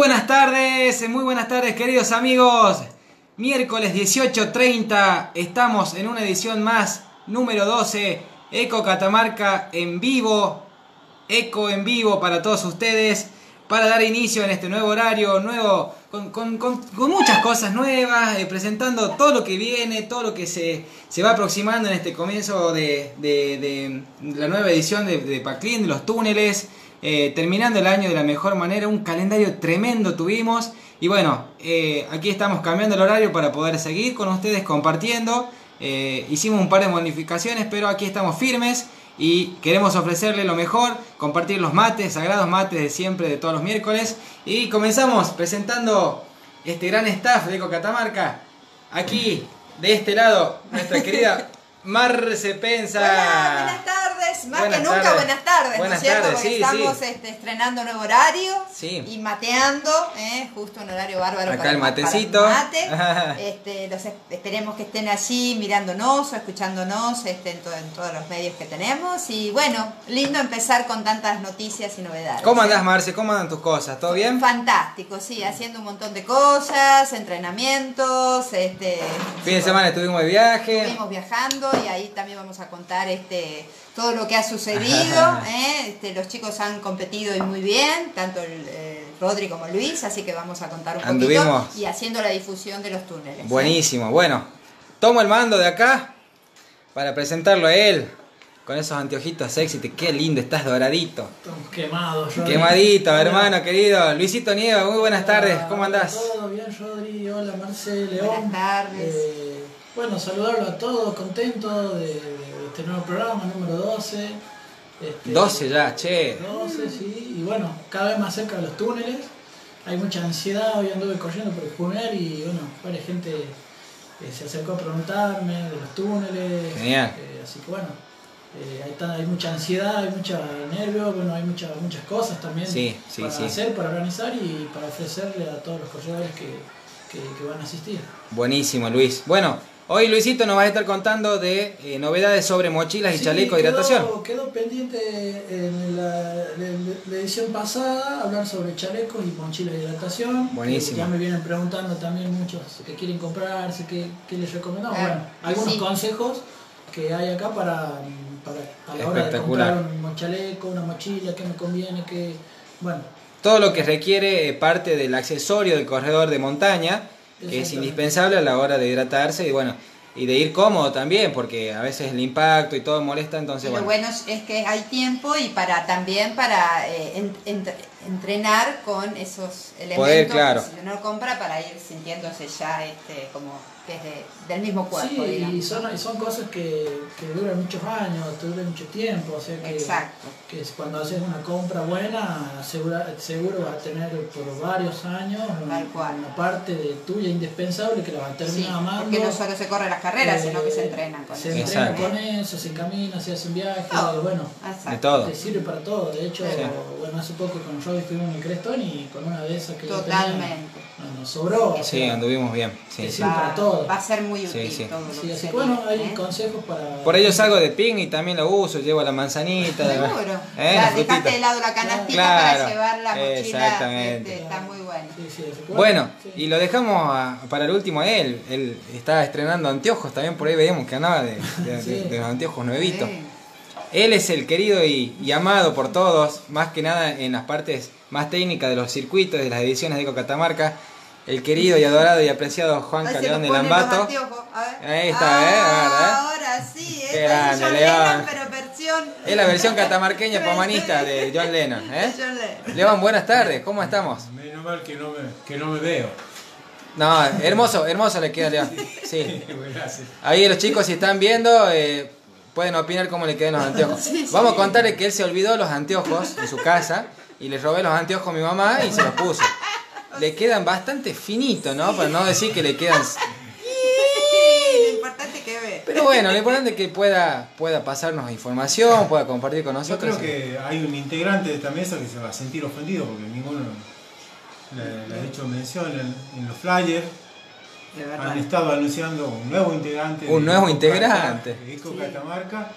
buenas tardes, muy buenas tardes queridos amigos. Miércoles 18.30 estamos en una edición más, número 12, Eco Catamarca en vivo, Eco en vivo para todos ustedes, para dar inicio en este nuevo horario, nuevo, con, muchas cosas nuevas, eh, presentando todo lo que viene, todo lo que se, se va aproximando en este comienzo de, de- la nueva edición de, de los túneles. Eh, terminando el año de la mejor manera, un calendario tremendo tuvimos. Y bueno, eh, aquí estamos cambiando el horario para poder seguir con ustedes compartiendo. Eh, hicimos un par de modificaciones, pero aquí estamos firmes y queremos ofrecerle lo mejor, compartir los mates, sagrados mates de siempre, de todos los miércoles. Y comenzamos presentando este gran staff de Eco Catamarca. Aquí, de este lado, nuestra querida Marce Pensa. Hola, buenas tardes. Más Buenas que nunca, tardes. buenas tardes, Buenas ¿no es cierto? tardes, Porque sí, estamos sí. este, estrenando nuevo horario Sí. y mateando, ¿eh? justo un horario bárbaro Acá para el ma- para matecito. mate. Este, los es- esperemos que estén allí mirándonos o escuchándonos este, en, to- en todos los medios que tenemos. Y bueno, lindo empezar con tantas noticias y novedades. ¿Cómo ¿eh? andás, Marce? ¿Cómo andan tus cosas? ¿Todo bien? Fantástico, sí, haciendo un montón de cosas, entrenamientos, este, Fin de semana estuvimos de viaje. Estuvimos viajando y ahí también vamos a contar este todo lo que ha sucedido. ¿eh? Este, los chicos han competido y muy bien, tanto el, eh, Rodri como Luis, así que vamos a contar un Anduvimos. poquito y haciendo la difusión de los túneles. ¿eh? Buenísimo. Bueno, tomo el mando de acá para presentarlo a él. Con esos anteojitos sexy, qué lindo, estás doradito. Estamos quemados, Rodri. Quemadito, Hola. hermano querido. Luisito Nieva, muy buenas Hola, tardes, ¿cómo andás? Todo bien, Rodri. Hola, Marce, León. Buenas tardes. Eh, bueno, saludarlo a todos, contento de, de este nuevo programa, número 12. Este, 12 ya, che. 12, sí. Y bueno, cada vez más cerca de los túneles. Hay mucha ansiedad, hoy anduve corriendo por el Juner y bueno, varias gente eh, se acercó a preguntarme de los túneles. Genial. Eh, así que bueno, eh, hay, mucha ansiedad, hay mucha nervio, bueno, hay mucha- muchas cosas también Sí, sí, para sí. hacer, para organizar y para ofrecerle a todos los corredores que, que- que van a asistir. Buenísimo, Luis. Bueno, hoy Luisito nos va a estar contando de eh, novedades sobre mochilas y Sí, chalecos de quedó- hidratación. Quedó pendiente en la, la- la edición pasada hablar sobre chalecos y mochilas de hidratación. Buenísimo. Ya me vienen preguntando también muchos que quieren comprarse, qué, qué les recomendamos. Claro, Bueno, algunos sí. consejos que hay acá para, para a la hora de Espectacular. comprar un chaleco, una mochila, qué me conviene, qué... Bueno, Todo lo que requiere eh, parte del accesorio del corredor de montaña, que es indispensable a la hora de hidratarse y bueno, y de ir cómodo también, porque a veces el impacto y todo molesta, entonces lo bueno. bueno es- es que hay tiempo y para también para eh, en- en- entrenar con esos elementos Poder, claro. que si uno compra para ir sintiéndose ya este como que es de- del mismo cuerpo. sí, y digamos. son, y son cosas que, que duran muchos años, te duran mucho tiempo, o sea que... Exacto. que cuando haces una compra buena, segura- seguro vas a tener por varios años una, Tal cual. una parte de tuya indispensable que la vas a terminar Sí, amando. porque no solo se corren las carreras, Eh, sino que se entrenan con Se eso. entrena Exacto. con eso, se camina, se hacen viajes, Todo. bueno, Exacto. De todo. te sirve para todo. De hecho, Sí. bueno, hace poco con Robbie estuvimos en el Crestón y con una de esas que yo Totalmente. tenía, nos sobró. o Sí, sea, anduvimos bien. Sí, Sí, sí. para Va, todo. va a ser muy útil sí. todo lo sí, que así se que bueno, hay ¿eh? consejos para... Por ello salgo de ping y también lo uso, llevo la manzanita. Seguro. ¿Eh? La dejaste de lado la canastita Claro, para llevar la mochila. exactamente. este, está muy bueno. Sí, sí, así que Bueno, sí. y lo dejamos a- para el último a él. Él está estrenando anteojos, también por ahí veíamos que andaba de, de- de- de los anteojos nuevitos. Sí. Él es el querido y, y amado por todos, más que nada en las partes más técnicas de los circuitos, de las ediciones de Eco Catamarca. El querido y adorado y apreciado Juan Ay, de Lambato. Ahí está, ¿eh? A ver, ¿eh? Ahora sí, grande, es John León. Lennon, pero versión. Es la versión catamarqueña pomanista de John Lennon. ¿eh? John Lennon. Levan, buenas tardes, ¿cómo estamos? Menos mal que no me, que no me veo. No, hermoso, hermoso le queda León. Sí. Gracias. Ahí los chicos si están viendo eh, pueden opinar cómo le quedan los anteojos. Vamos a contarle que él se olvidó los anteojos en su casa y le robé los anteojos a mi mamá y se los puso. Le quedan bastante finitos, ¿no? Para no decir que le quedan... Lo importante es que ve. Pero bueno, lo importante es que pueda, pueda pasarnos información, pueda compartir con Yo nosotros. creo que hay un integrante de esta mesa que se va a sentir ofendido porque ninguno le, le ha hecho mención en, en los flyers. De Han estado anunciando un nuevo integrante. Un nuevo integrante. Eco Sí. Catamarca.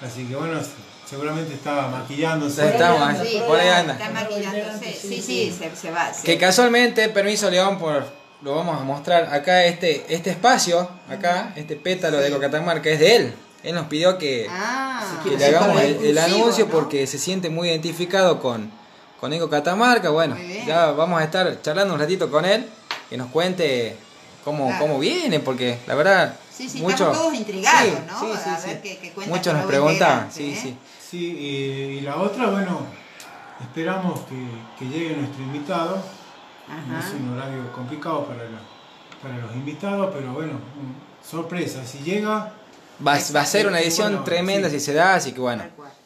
Así que bueno, seguramente está maquillándose. Estamos, Sí, por ahí anda. Está maquillándose. Sí, Sí, sí, se, se va. Que casualmente, permiso León, por lo vamos a mostrar acá este este espacio, acá, este pétalo de Cocatamarca es de él. Él nos pidió que, Ah, que le hagamos el, anuncio ¿no? porque se siente muy identificado con, con Eco Catamarca. Bueno, ya vamos a estar charlando un ratito con él, que nos cuente cómo, Claro. cómo viene, porque la verdad, Sí, sí, mucho- estamos todos intrigados, Sí, ¿no? sí, sí, a sí. ver qué, qué cuenta Muchos nos preguntaban, integrante, sí, ¿eh? sí. Sí, y, y la otra, bueno, esperamos que, que llegue nuestro invitado. Ajá. Es un horario complicado para, la- para los invitados, pero bueno, sorpresa. Si llega, Va, va a ser una edición Bueno, tremenda sí. si se da, así que bueno.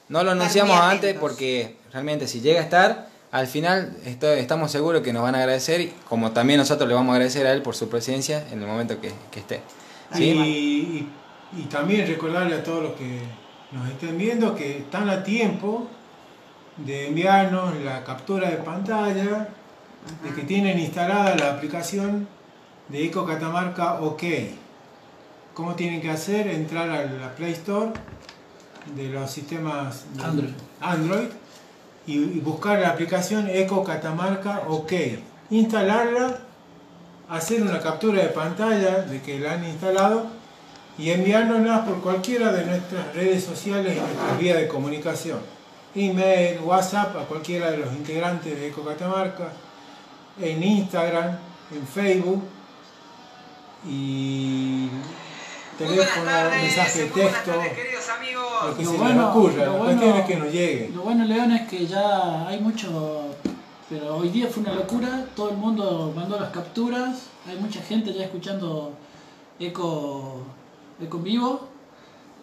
No lo anunciamos antes porque realmente si llega a estar, al final esto- estamos seguros que nos van a agradecer, y como también nosotros le vamos a agradecer a él por su presencia en el momento que, que esté. y- y también recordarle a todos los que nos estén viendo que están a tiempo de enviarnos la captura de pantalla de que tienen instalada la aplicación de Eco Catamarca OK. ¿Cómo tienen que hacer? Entrar a la Play Store de los sistemas Android. Android y, y buscar la aplicación Eco Catamarca OK. Instalarla, hacer una captura de pantalla de que la han instalado y enviárnosla por cualquiera de nuestras redes sociales y nuestras vías de comunicación. Email, WhatsApp a cualquiera de los integrantes de Eco Catamarca, en Instagram, en Facebook y teléfono, mensaje de texto, queridos amigos. lo que Lo se bueno- les ocurra. lo La bueno- cuestión es que nos llegue. Lo bueno, León, es que ya hay mucho. Pero hoy día fue una locura. Todo el mundo mandó las capturas. Hay mucha gente ya escuchando Eco, Eco en vivo.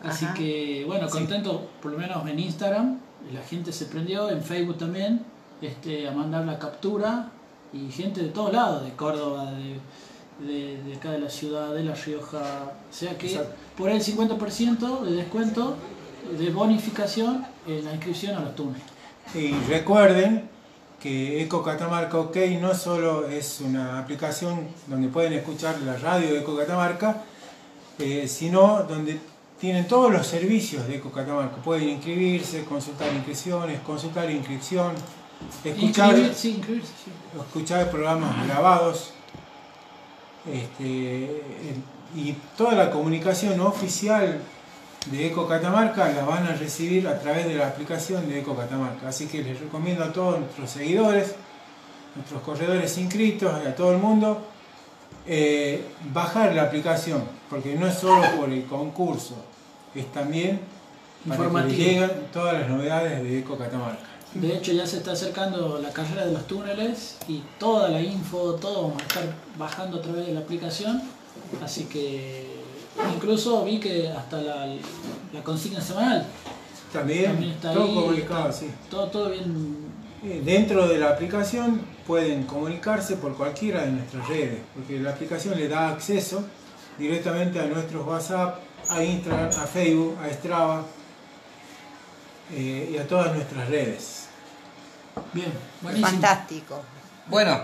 Así Ajá. que, bueno, Sí. contento, por lo menos en Instagram. La gente se prendió, en Facebook también, este, a mandar la captura. Y gente de todos lados, de Córdoba, de, de, de acá de la ciudad, de La Rioja. O sea que Exacto. por el 50% de descuento, de bonificación en la inscripción a los túneles. Y recuerden que Eco Catamarca OK no solo es una aplicación donde pueden escuchar la radio de Eco Catamarca, eh, sino donde tienen todos los servicios de Eco Catamarca. Pueden inscribirse, consultar inscripciones, consultar inscripción, escuchar, programas grabados este, el- y toda la comunicación oficial de Eco Catamarca la van a recibir a través de la aplicación de Eco Catamarca. Así que les recomiendo a todos nuestros seguidores, nuestros corredores inscritos y a todo el mundo eh, bajar la aplicación, porque no es solo por el concurso, es también para que lleguen todas las novedades de Eco Catamarca. De hecho ya se está acercando la carrera de los túneles y toda la info, todo vamos a estar bajando a través de la aplicación. Así que incluso vi que hasta la, la consigna semanal También, también está todo ahí. comunicado, está- sí. Todo, todo bien. Eh, Dentro de la aplicación pueden comunicarse por cualquiera de nuestras redes, porque la aplicación le da acceso directamente a nuestros WhatsApp, a Instagram, a Facebook, a Strava eh, y a todas nuestras redes. Bien, buenísimo. Fantástico. Bueno,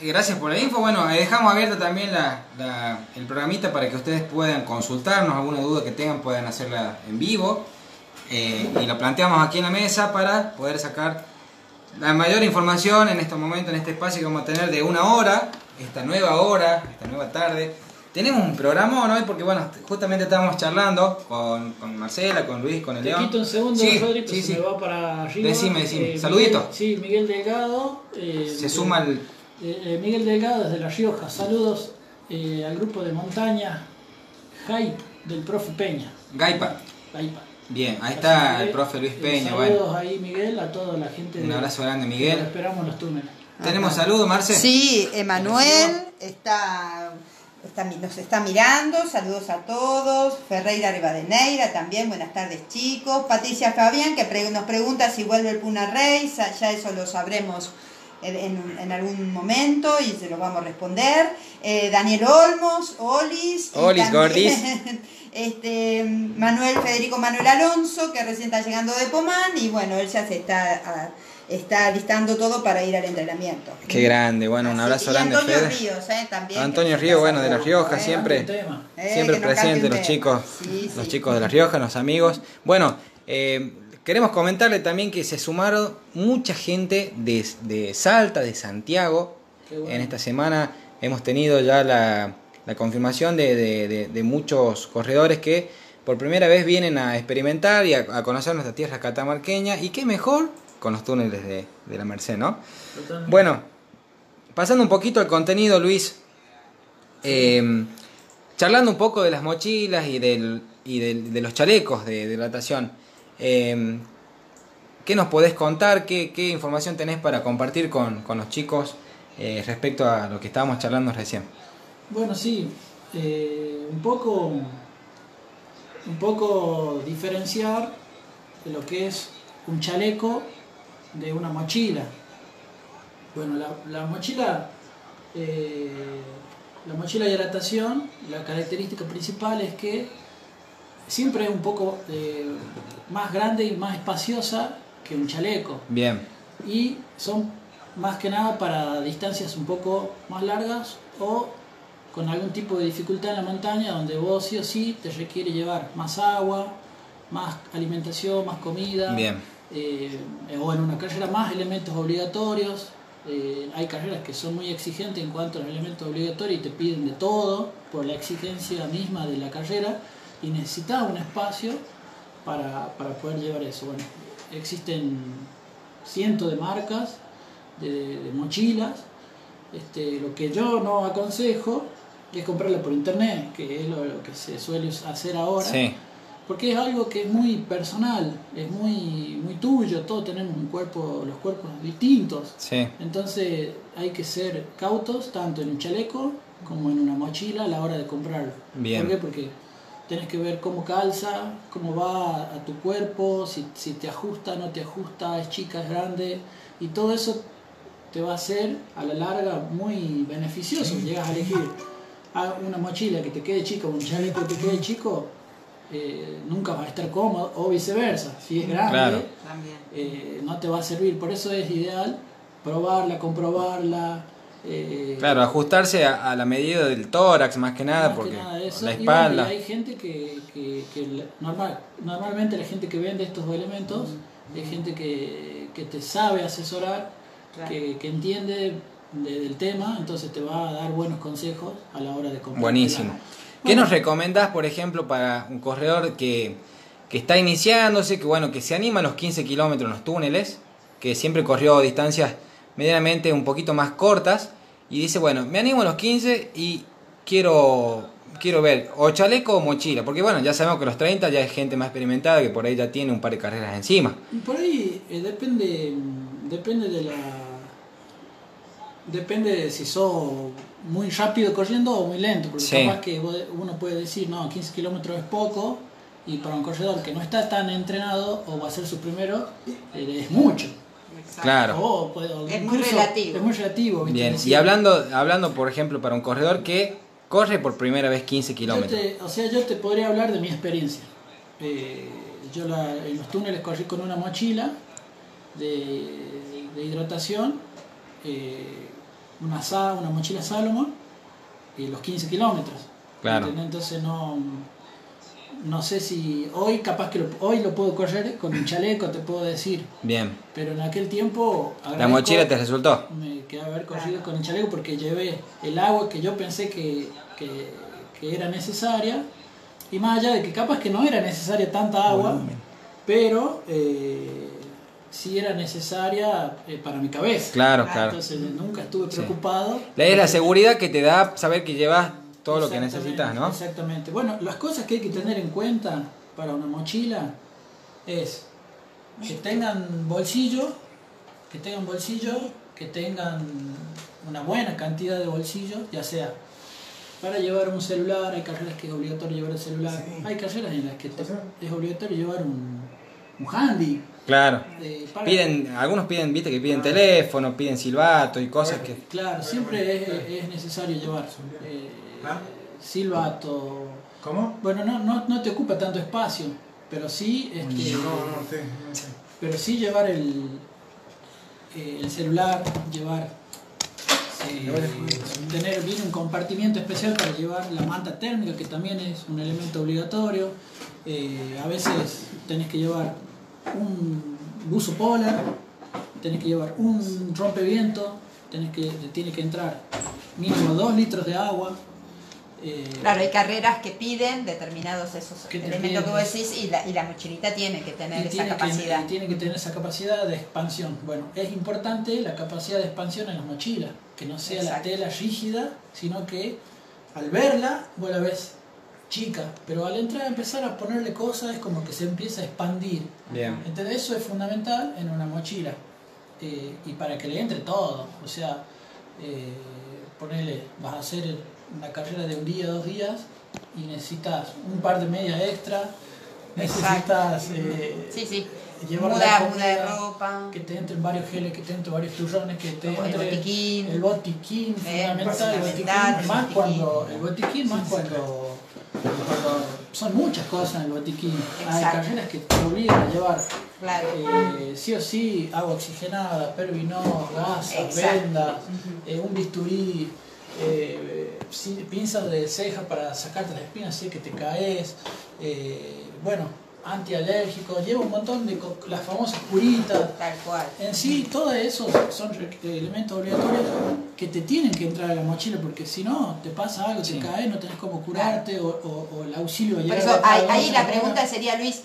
eh, gracias por la info. Bueno, dejamos abierto también la, la- el programita para que ustedes puedan consultarnos, alguna duda que tengan puedan hacerla en vivo. Eh, y lo planteamos aquí en la mesa para poder sacar la mayor información en este momento, en este espacio que vamos a tener de una hora, esta nueva hora, esta nueva tarde. Tenemos un programa hoy porque, bueno, justamente estábamos charlando con, con Marcela, con Luis, con el Te León. quito un segundo, Sí, Rodri, pero sí, se sí. me va para arriba. Decime, decime. Eh, Saludito. Miguel- sí, Miguel Delgado. eh, Se suma el... eh, eh, Miguel Delgado desde La Rioja. Saludos al grupo de montaña Hype del profe Peña. Gaipa. Hype. Bien, ahí Así está que, el profe Luis Peña. Bueno, Saludos ahí, Miguel, a toda la gente. un de- abrazo grande, Miguel. lo esperamos los túneles. ¿Tenemos saludos, Marce? Sí, Emanuel está, está, nos está mirando, saludos a todos. Ferreira Rivadeneira también, buenas tardes chicos. Patricia Fabián que pre- nos pregunta si vuelve el Puna Rey, sa- ya eso lo sabremos en, algún momento y se lo vamos a responder. Eh, Daniel Olmos, Olis. y Olis, Gordis. Este, Manuel Federico Manuel Alonso, que recién está llegando de Pomán, y bueno, él ya se está, está listando todo para ir al entrenamiento. Qué grande, bueno, un Así abrazo y grande, Antonio Fede. Ríos, eh, también. Antonio Ríos, bueno, de La Rioja, eh. siempre. Eh, siempre presente los chicos, Sí, los sí. chicos de La Rioja, los amigos. Bueno, eh, queremos comentarle también que se sumaron mucha gente de, de Salta, de Santiago. Qué bueno. En esta semana hemos tenido ya la, la confirmación de, de- de- de muchos corredores que por primera vez vienen a experimentar y a, a conocer nuestra tierra catamarqueña. Y qué mejor con los túneles de, de la Merced, ¿no? Totalmente. Bueno, pasando un poquito al contenido, Luis. eh, charlando un poco de las mochilas y, del, y del- de los chalecos de, de hidratación. eh, ¿Qué nos podés contar? ¿Qué, qué información tenés para compartir con, con los chicos eh, respecto a lo que estábamos charlando recién? Bueno, sí, eh, un poco, un poco diferenciar de lo que es un chaleco de una mochila. Bueno, la, la mochila, eh, la mochila de hidratación, la característica principal es que siempre es un poco eh, más grande y más espaciosa que un chaleco Bien, y son más que nada para distancias un poco más largas o con algún tipo de dificultad en la montaña donde vos sí o sí te requiere llevar más agua, más alimentación, más comida, bien, eh, o en una carrera más elementos obligatorios. Eh, hay carreras que son muy exigentes en cuanto a los elementos obligatorios y te piden de todo por la exigencia misma de la carrera y necesitas un espacio para, para poder llevar eso. Bueno, existen cientos de marcas de, de mochilas. Este, lo que yo no aconsejo es comprarla por internet, que es lo, lo que se suele hacer ahora sí, porque es algo que es muy personal, es muy, muy tuyo, todos tenemos un cuerpo, los cuerpos distintos. sí, Entonces hay que ser cautos tanto en un chaleco como en una mochila a la hora de comprarlo. Bien. ¿Por qué? Porque tenés que ver cómo calza, cómo va a tu cuerpo, si, si te ajusta, no te ajusta, es chica, es grande, y todo eso te va a ser a la larga muy beneficioso. Llegas a elegir una mochila que te quede chica o un chaleco que te quede chico, eh, nunca va a estar cómodo, o viceversa. Si es grande, Claro. Eh, no te va a servir. Por eso es ideal probarla, comprobarla. eh, claro, ajustarse a, a la medida del tórax más que nada, más que porque nada eso. la Y bueno, espalda. y hay gente que, que- normal, normalmente la gente que vende estos elementos es gente que, que te sabe asesorar, Claro. que, que entiende de- del tema, entonces te va a dar buenos consejos a la hora de comprar. Buenísimo. ¿Qué nos recomendás, por ejemplo, para un corredor que, que está iniciándose, que bueno, que se anima a los 15 kilómetros en los túneles, que siempre corrió distancias medianamente un poquito más cortas, y dice, bueno, me animo a los 15 y quiero, quiero ver o chaleco o mochila, porque bueno, ya sabemos que los 30 ya es gente más experimentada que por ahí ya tiene un par de carreras encima. Por ahí eh, depende, depende de la. Depende de si sos muy rápido corriendo o muy lento, porque Sí. capaz que uno puede decir, no, 15 kilómetros es poco, y para un corredor que no está tan entrenado o va a ser su primero, eh, es mucho. Exacto. Claro. O puede- o Es muy relativo. Es muy relativo. ¿viste? Bien, y hablando, hablando por ejemplo, para un corredor que corre por primera vez 15 yo kilómetros. o sea, yo te podría hablar de mi experiencia. Eh, yo la- en los túneles corrí con una mochila de, de hidratación, eh, una, una mochila Salomon, y los 15 kilómetros. Claro. ¿entendés? Entonces no, no sé si hoy capaz que lo, hoy lo puedo correr con un chaleco, te puedo decir, Bien, pero en aquel tiempo... la mochila te resultó. me quedé haber corrido con el chaleco porque llevé el agua que yo pensé que, que, que era necesaria y más allá de que capaz que no era necesaria tanta agua Volumen. pero eh, sí era necesaria eh, para mi cabeza Claro, Ah, claro. entonces nunca estuve Sí. preocupado La es la seguridad que te da saber que llevas todo lo que necesitas, ¿no? Exactamente. Bueno, las cosas que hay que tener en cuenta para una mochila es que tengan bolsillo, que tengan bolsillo, que tengan una buena cantidad de bolsillos, ya sea para llevar un celular, hay carreras que es obligatorio llevar el celular, Sí. hay carreras en las que te- es obligatorio llevar un, un handy. Claro. eh, Piden, algunos piden, viste, que piden teléfono, piden silbato y cosas que... Claro, siempre es, es necesario llevar eh, ¿Ah? silbato, ¿Cómo? Bueno, no, no, no te ocupa tanto espacio, pero sí, este, No, no sé, no sé. pero sí llevar el, eh, el celular, llevar, eh, tener bien un compartimiento especial para llevar la manta térmica, que también es un elemento obligatorio. Eh, a veces tenés que llevar un buzo polar, tenés que llevar un rompeviento, tenés que, tiene que entrar mínimo 2 litros de agua. eh, Claro, hay carreras que piden determinados esos Que elementos que piden. vos decís y la, y la mochilita tiene que tener esa capacidad. que, y tiene que tener esa capacidad de expansión. Bueno, es importante la capacidad de expansión en las mochilas, que no sea Exacto. la tela rígida, sino que al verla vos la ves chica, pero al entrar a empezar a ponerle cosas es como que se empieza a expandir. Bien. Entonces eso es fundamental en una mochila. Eh, y para que le entre todo. O sea, eh, ponele, vas a hacer una carrera de un día, dos días, y necesitas un par de medias extra, necesitas eh, Sí, sí. llevar la Muda, comida, de ropa. que te entren varios geles, que te entren varios turrones, que te El entre botiquín. el botiquín, Eh, fundamental, el botiquín, fundamental, el más botiquín. cuando, el botiquín más cuando, cuando son muchas cosas en el botiquín. Hay carreras que te obligan a llevar Claro. eh, sí o sí, agua oxigenada, pervinol, gasa, Exacto. vendas, eh, un bisturí, eh, pinzas de ceja para sacarte las espinas si es que te caes, bueno, antialérgico, lleva un montón de las famosas curitas. Tal cual. En sí, todos esos son elementos obligatorios que te tienen que entrar a la mochila porque si no, te pasa algo, Sí. te caes, no tenés cómo curarte o, o- o el auxilio Por llega eso ahí, la pregunta sería, Luis,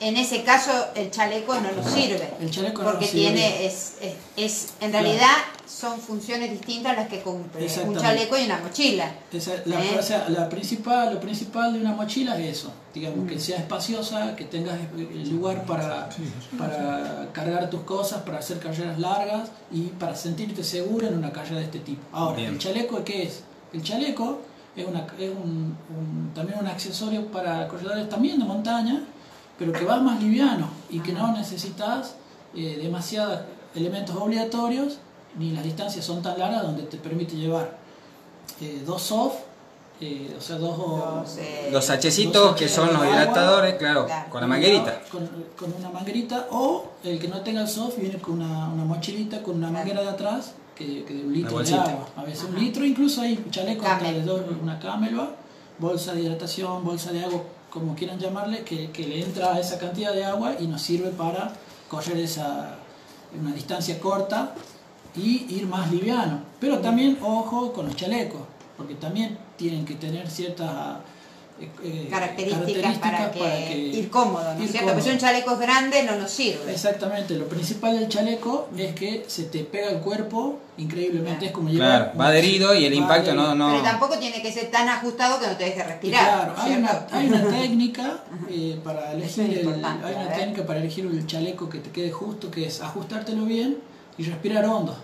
en ese caso el chaleco no nos sirve. El chaleco no porque nos sirve. tiene, es, es, es- en Claro. realidad son funciones distintas las que cumple un chaleco y una mochila. Esa- la, ¿Eh? la principal, lo principal de una mochila es eso, digamos, que sea espaciosa, que tengas el lugar para, para cargar tus cosas, para hacer carreras largas y para sentirte seguro en una carrera de este tipo. Ahora, Bien. ¿el chaleco qué es? El chaleco es, una, es un, un- también un accesorio para corredores también de montaña, pero que va más liviano y que no necesitas eh, demasiados elementos obligatorios ni las distancias son tan largas donde te permite llevar eh, dos soft, eh, o sea, dos, Dos, eh, Los sachecitos Dos que son los hidratadores, claro, Claro. con la manguerita. Con, con una manguerita o el que no tenga el soft viene con una, una mochilita con una manguera de atrás que, que de un litro de agua. A veces un Ajá. litro, incluso hay chalecos de dos, una camelva, bolsa de hidratación, bolsa de agua, como quieran llamarle, que, que le entra esa cantidad de agua y nos sirve para correr esa una distancia corta y ir más liviano. Pero también ojo con los chalecos, porque también tienen que tener ciertas eh, eh, características, para, que, ir cómodo, ¿no es cierto? Porque si un chaleco es grande no nos sirve. Exactamente, lo principal del chaleco es que se te pega el cuerpo increíblemente, es como llevar... Claro, va adherido y el impacto no, adherido. no. Pero tampoco tiene que ser tan ajustado que no te deje respirar. Claro, hay una, hay una técnica eh, para elegir es el, hay una técnica para elegir el chaleco que te quede justo, que es ajustártelo bien y respirar hondo.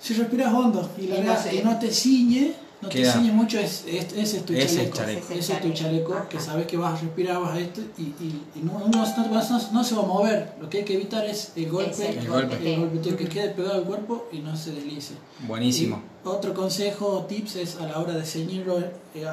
Si respiras hondo y, la Y no que no te ciñe, no Queda. te ciñe mucho, es, es- ese es tu Ese es chaleco. chaleco. Ese es tu chaleco. Ajá. que sabes que vas a respirar, vas a esto y, y, y no, no, no- no- no se va a mover. Lo que hay que evitar es el golpe, el El golpe, el golpe, que quede pegado al cuerpo y no se deslice. Buenísimo. Y otro consejo, tips es a la hora de ceñirlo, eh,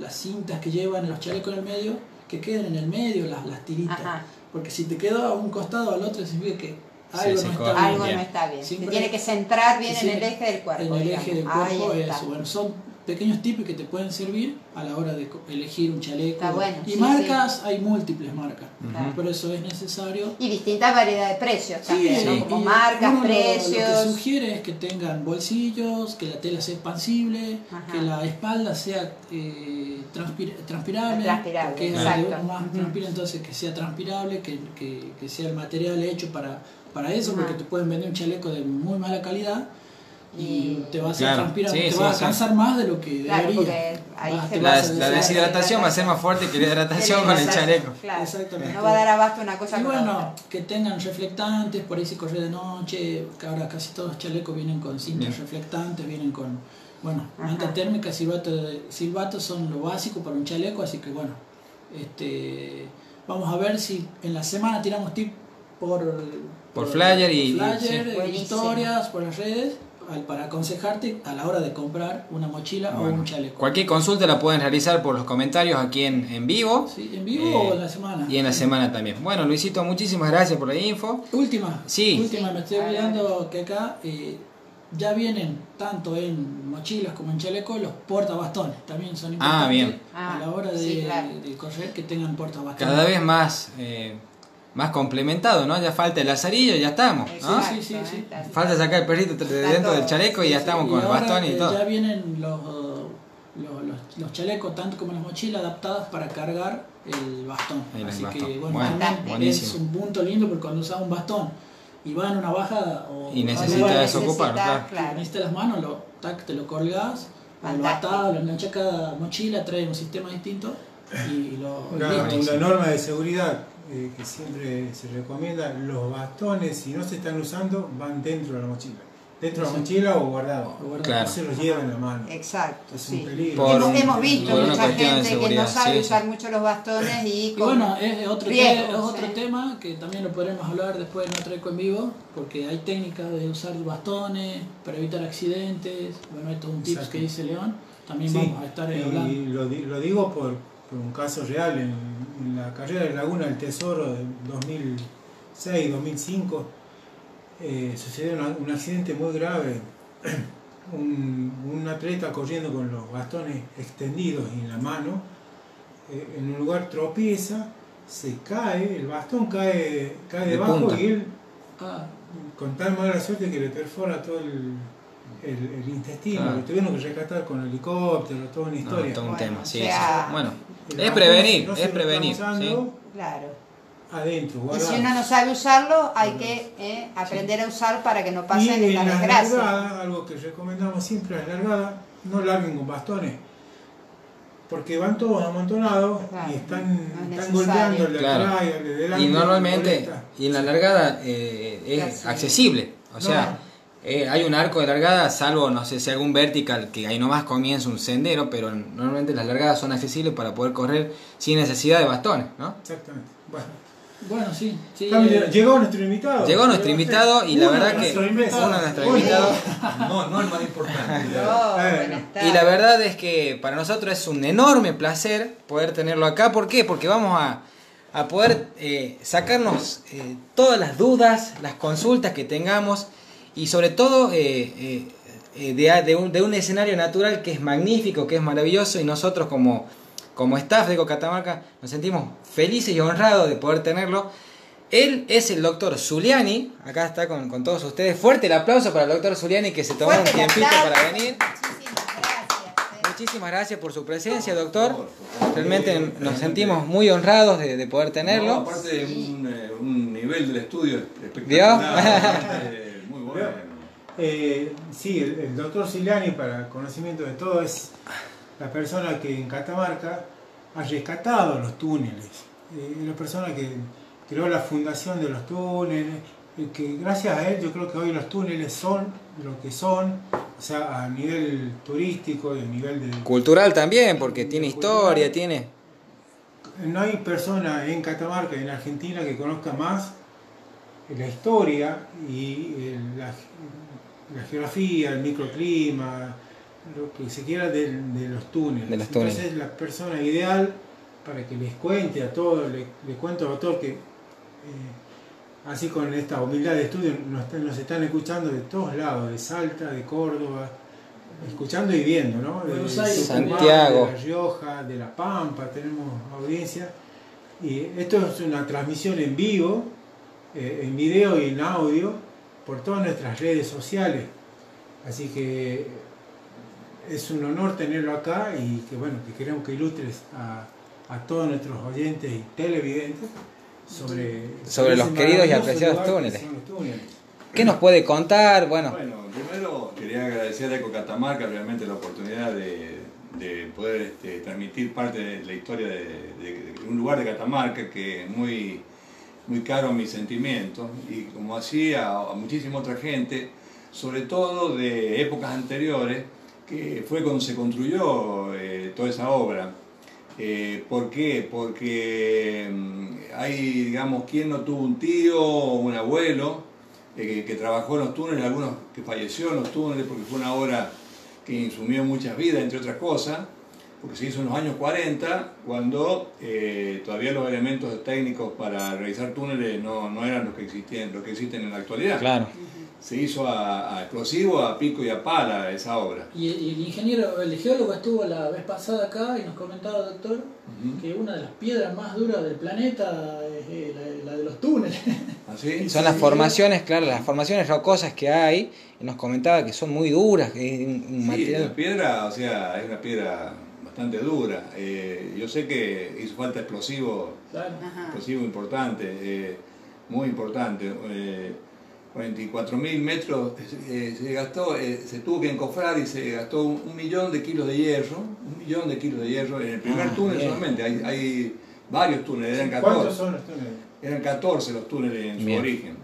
las cintas que llevan los chalecos en el medio, que queden en el medio las, las tiritas. Ajá. Porque si te queda a un costado o al otro, significa que algo se no está bien. Algo Bien. no está bien. Siempre- Se tiene que centrar bien en el eje del cuerpo. En el eje del digamos. cuerpo. Bueno, son pequeños tips que te pueden servir a la hora de elegir un chaleco. Está bueno, y sí, marcas, hay múltiples marcas. Ujú. Por eso es necesario Y distintas variedades de precios también, ¿no? Sí, Como y marcas, uno precios. Lo, que sugiere es que tengan bolsillos, que la tela sea expansible, Ajá. que la espalda sea eh, transpir- transpirable, Transpirable, exacto. uno más transpira, entonces que sea transpirable, que, que- que sea el material hecho para, para eso, Ajá. porque te pueden vender un chaleco de muy mala calidad y Y- te va a hacer Claro, transpirar, sí, te sí, va a cansar más de lo que Claro, debería. porque ahí Vas- se te va La, vas a deshidratación va a ser más fuerte que la hidratación con el chaleco. Claro. Exactamente. No va a dar abasto una cosa Y con bueno, otra. que tengan reflectantes, por ahí si corre de noche, que ahora casi todos los chalecos vienen con cintas Bien. reflectantes, vienen con, bueno, Ajá. manta térmica, silbato, silbato son lo básico para un chaleco, así que bueno, este, vamos a ver si en la semana tiramos tip por, Por flyer y- por flyer, sí. Buenísimo. historias, por las redes, para aconsejarte a la hora de comprar una mochila o un chaleco. Cualquier consulta la pueden realizar por los comentarios aquí en, en vivo ¿Sí? ¿En vivo Eh, o en la semana? y en la semana también. Bueno, Luisito, muchísimas gracias por la info. Última. Sí. Última, me estoy olvidando que acá eh, ya vienen tanto en mochilas como en chaleco los portabastones. También son importantes Ah, bien. a la Ah, hora de, sí, claro. de correr que tengan portabastones. Cada vez más, eh, más complementado, ¿no? Ya falta el lazarillo y ya estamos, ¿no? Sí, sí, sí. Exacto. Falta sacar el perrito de dentro del chaleco y ya estamos Y con el bastón y eh, todo. Ya vienen los, los, los- los chalecos, tanto como las mochilas, adaptadas para cargar el bastón. El Así bastón. que, bueno, Bueno, es un punto lindo porque cuando usas un bastón y vas en una baja o Y Necesitas, desocuparlo, claro. claro. necesitas las manos, lo, tac, te lo colgas, lo atás, lo enganchas cada mochila, trae un sistema distinto y lo. Buenísimo. una norma de seguridad eh, que siempre se recomienda, los bastones si no se están usando van dentro de la mochila. Dentro de la mochila o guardado. O guardado. Claro. No se los lleva en la mano. Exacto, Es un peligro. Por hemos, hemos visto mucha gente que no sabe sí, usar sí. mucho los bastones y Y con bueno, es otro, riesgos, te- es otro tema que también lo podremos hablar después en otro eco en vivo, porque hay técnicas de usar bastones para evitar accidentes. Bueno, esto es un tips Exacto. que dice León. También Sí, vamos a estar hablando. y lo, di- lo digo por, por un caso real. En, en la carrera de Laguna del Tesoro de 2006-2005 eh, sucedió una- un accidente muy grave. Un, un atleta corriendo con los bastones extendidos en la mano, eh, en un lugar tropieza, se cae, el bastón cae, cae De debajo punta. y él Ah, con tal mala suerte que le perfora todo el, el- el intestino. Lo tuvieron que rescatar con helicóptero, toda una No, historia. todo un Bueno, tema, sí, o sea, sí. Bueno, es prevenir, no es prevenir. usando, ¿sí? Claro. Adentro, Y si uno no sabe usarlo, hay que eh, aprender a usar para que no pasen en las las desgracias. largadas, algo que recomendamos siempre, las largadas, no larguen con bastones. Porque van todos amontonados Claro, y están, no es están golpeando el de Claro. atrás y el de delante. Y normalmente, y en la largada eh, es accesible. O No. sea, eh, hay un arco de largada, salvo, no sé si algún vertical, que ahí nomás comienza un sendero, pero normalmente las largadas son accesibles para poder correr sin necesidad de bastones, ¿no? Exactamente. Bueno. bueno, sí. eh, Llegó nuestro invitado. Llegó nuestro invitado y la verdad que uno de nuestros invitados No, no el más importante. Oh, Eh. Y la verdad es que para nosotros es un enorme placer poder tenerlo acá. ¿Por qué? Porque vamos a, a poder eh, sacarnos eh, todas las dudas, las consultas que tengamos y sobre todo eh, eh, eh, de, de un, de un escenario natural que es magnífico, que es maravilloso y nosotros como, como staff de Cocatamarca nos sentimos felices y honrados de poder tenerlo. Él es el doctor Zuliani, acá está con, con todos ustedes. Fuerte el aplauso para el doctor Zuliani que se tomó Fuerte un tiempito aplauso. para venir. Muchísimas gracias. Muchísimas gracias por su presencia, doctor. Realmente nos sentimos muy honrados de, de poder No, tenerlo. aparte de un, eh, un nivel del estudio espectacular. bueno. Eh, sí, el, el doctor Silani, para conocimiento de todo, es la persona que en Catamarca ha rescatado los túneles. Eh, es la persona que creó la fundación de los túneles, eh, que gracias a él yo creo que hoy los túneles son lo que son, o sea, a nivel turístico y a nivel de... Cultural también, porque tiene historia, tiene... No hay persona en Catamarca y en Argentina que conozca más la historia y la, la geografía, el microclima, lo que se quiera de, de los túneles. De los túneles. Entonces la persona ideal para que les cuente a todos, le, le cuento al doctor que eh, así con esta humildad de estudio nos, están- nos están escuchando de todos lados, de Salta, de Córdoba, escuchando y viendo, ¿no? De. Tucumán, Santiago. de La Rioja, de La Pampa, tenemos audiencia. Y esto es una transmisión en vivo, eh, en video y en audio, por todas nuestras redes sociales. Así que es un honor tenerlo acá y que bueno, que queremos que ilustres a, a todos nuestros oyentes y televidentes sobre, Sobre los queridos y apreciados túneles. son los túneles. ¿Qué nos puede contar? Bueno, Bueno, primero quería agradecer a Eco Catamarca realmente la oportunidad de, de poder este, transmitir parte de la historia de, de- de un lugar de Catamarca que es muy, muy caro a mis sentimientos y como así a, a muchísima otra gente, sobre todo de épocas anteriores, que fue cuando se construyó eh, toda esa obra. Eh, ¿Por qué? Porque mm, hay, digamos, quien no tuvo un tío o un abuelo eh, que, que trabajó en los túneles, algunos que falleció en los túneles porque fue una obra que insumió muchas vidas, entre otras cosas, porque se hizo en los años 40, cuando eh, todavía los elementos técnicos para realizar túneles no, no eran los que, existían, los que existen en la actualidad. claro. se hizo a, a explosivo, a pico y a pala esa obra. Y, y el ingeniero, el geólogo estuvo la vez pasada acá y nos comentaba, doctor, que una de las piedras más duras del planeta es eh, la, la de los túneles. ¿Así? Son las formaciones, claro, las formaciones rocosas que hay. Y nos comentaba que son muy duras, que es un, un Sí, material. la piedra, o sea, es una piedra bastante dura. Eh, yo sé que hizo falta explosivo, Claro. Explosivo importante, eh, muy importante. Eh, 44.000 metros eh, se gastó, eh, se tuvo que encofrar y se gastó un, un millón de kilos de hierro, un millón de kilos de hierro en el primer Ah, túnel bien. solamente. Hay, hay varios túneles, eran 14. ¿Cuántos son los túneles? Eran 14 los túneles en su origen.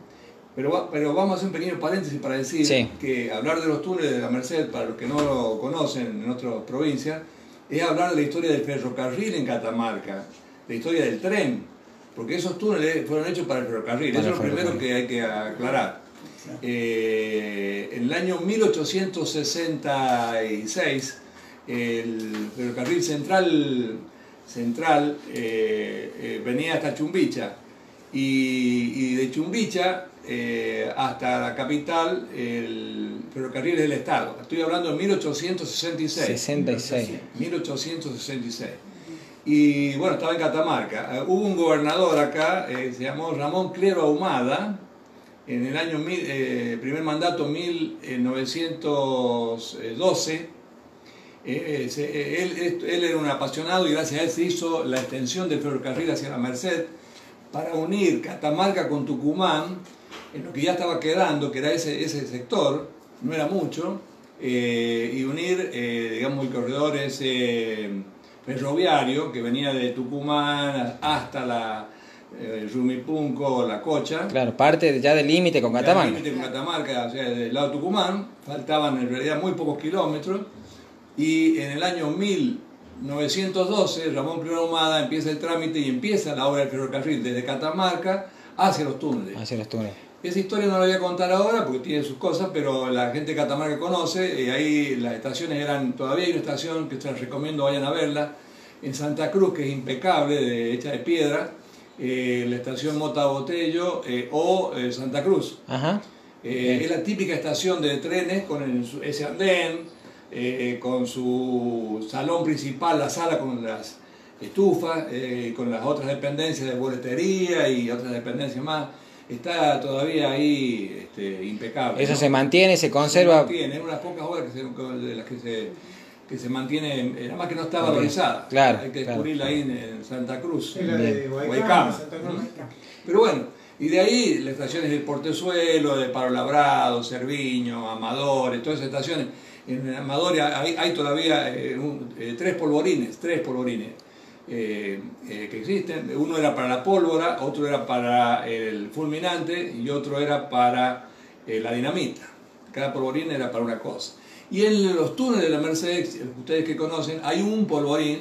Pero, va- pero vamos a hacer un pequeño paréntesis para decir Sí. que hablar de los túneles de la Merced, para los que no lo conocen en otras provincias, es hablar de la historia del ferrocarril en Catamarca, la historia del tren, porque esos túneles fueron hechos para el ferrocarril. Para Eso el es lo primero que hay que aclarar. Eh, en el año 1866, el ferrocarril central, central eh, eh, venía hasta Chumbicha y, y de Chumbicha eh, hasta la capital el ferrocarril del Estado. Estoy hablando de 1866. 66. 1866. Y bueno, estaba en Catamarca. Eh, hubo un gobernador acá, eh, se llamó Ramón Clero Ahumada, en el año, mil- eh, primer mandato 1912. Eh, él era un apasionado y gracias a él se hizo la extensión del ferrocarril hacia la Merced para unir Catamarca con Tucumán, en lo que ya estaba quedando, que era ese, ese sector, no era mucho, eh, y unir, eh, digamos, el corredor ese ferroviario que venía de Tucumán hasta la eh, Rumipunco, la Cocha. Claro, parte ya del límite con Catamarca. límite con Catamarca, o sea, del lado de Tucumán, faltaban en realidad muy pocos kilómetros, y en el año 1912 Ramón I Ahumada empieza el trámite y empieza la obra del ferrocarril desde Catamarca hacia los túneles. Hacia los túneles. Esa historia no la voy a contar ahora porque tiene sus cosas, pero la gente de Catamarca conoce, y ahí las estaciones eran, todavía hay una estación que se las recomiendo, vayan a verla, en Santa Cruz, que es impecable, de- hecha de piedra, eh, la estación Mota Botello eh, o eh, Santa Cruz. Ajá. Eh, es la típica estación de trenes con el- ese andén, eh, con su salón principal, la sala con las estufas, eh, con las otras dependencias de boletería y otras dependencias más. Está todavía ahí este, impecable. Eso ¿no? se mantiene, se conserva. mantiene, es una de las pocas obras que se, de las que se, que se mantiene, eh, nada más que no está Ok. valorizada. Claro, Hay que claro. descubrirla ahí en, en Santa Cruz. Es la de Bien. Guaycama, Guaycama. Santa Cruz. Pero bueno, y de ahí las estaciones del Portezuelo, de Paro Labrado, Cerviño, Amadores, todas esas estaciones. En Amadores hay, hay todavía eh, un- eh, tres polvorines, tres polvorines eh, eh, que existen. Uno era para la pólvora, otro era para el fulminante y otro era para eh, la dinamita. Cada polvorín era para una cosa. Y en los túneles de la Mercedes, ustedes que conocen, hay un polvorín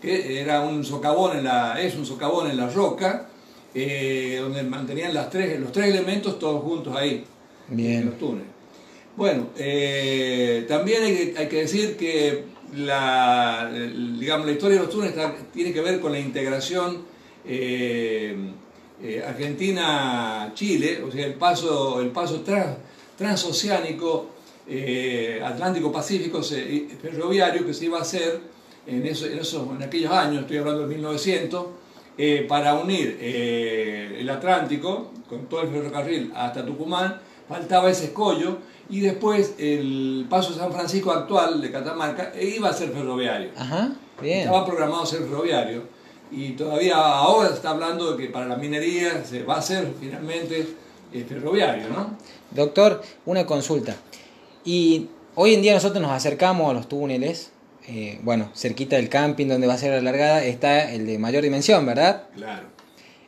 que era un socavón en la, es un socavón en la roca, eh, donde mantenían las tres, los tres elementos todos juntos ahí, Bien. en los túneles. Bueno, eh, también hay que, hay que decir que la, digamos, la historia de los túneles está- tiene que ver con la integración eh, eh, Argentina-Chile, o sea, el paso, el paso trans- transoceánico eh, Atlántico-Pacífico ferroviario que se iba a hacer en, eso- en, esos, en aquellos años, estoy hablando de 1900, eh, para unir el Atlántico con todo el ferrocarril hasta Tucumán, faltaba ese escollo y después el paso San Francisco actual de Catamarca eh, iba a ser ferroviario. Ajá. Bien. Estaba programado a ser ferroviario y todavía ahora se está hablando de que para la minería se va a hacer finalmente eh, ferroviario, ¿no? Doctor, una consulta. Y hoy en día nosotros nos acercamos a los túneles. eh, bueno, cerquita del camping donde va a ser la largada está el de mayor dimensión, ¿verdad? Claro.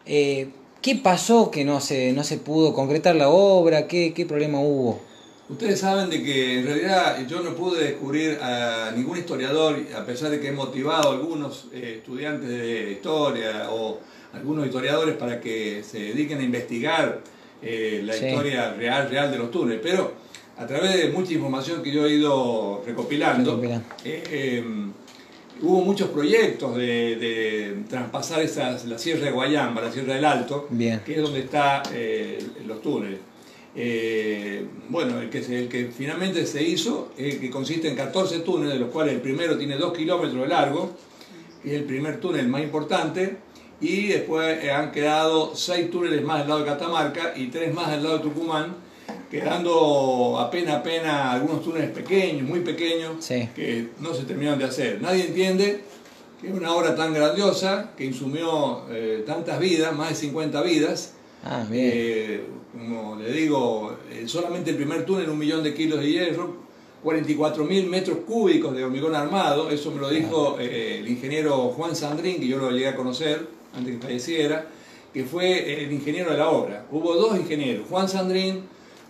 Eh, ¿Qué pasó que no se, no se pudo concretar la obra? ¿Qué, qué problema hubo? Ustedes saben de que en realidad yo no pude descubrir a ningún historiador, a pesar de que he motivado a algunos eh, estudiantes de historia o algunos historiadores para que se dediquen a investigar eh, la Sí. historia real, real de los túneles, pero a través de mucha información que yo he ido recopilando, Recopilando. eh, eh, hubo muchos proyectos de, de traspasar esas, la Sierra de Guayamba, la Sierra del Alto, Bien. que es donde están los túneles. Eh, bueno, el que, se- el que finalmente se hizo, el que consiste en 14 túneles, de los cuales el primero tiene 2 kilómetros de largo, es el primer túnel más importante, y después eh, han quedado 6 túneles más del lado de Catamarca y 3 más del lado de Tucumán, quedando apenas, apenas algunos túneles pequeños, muy pequeños, Sí. que no se terminaron de hacer. Nadie entiende que una obra tan grandiosa, que insumió eh, tantas vidas, más de 50 vidas, Ah, bien. eh, como le digo, eh, solamente el primer túnel, un millón de kilos de hierro, 44 mil metros cúbicos de hormigón armado, eso me lo dijo eh, el ingeniero Juan Sandrín, que yo lo llegué a conocer antes que falleciera, que fue el ingeniero de la obra. Hubo dos ingenieros, Juan Sandrín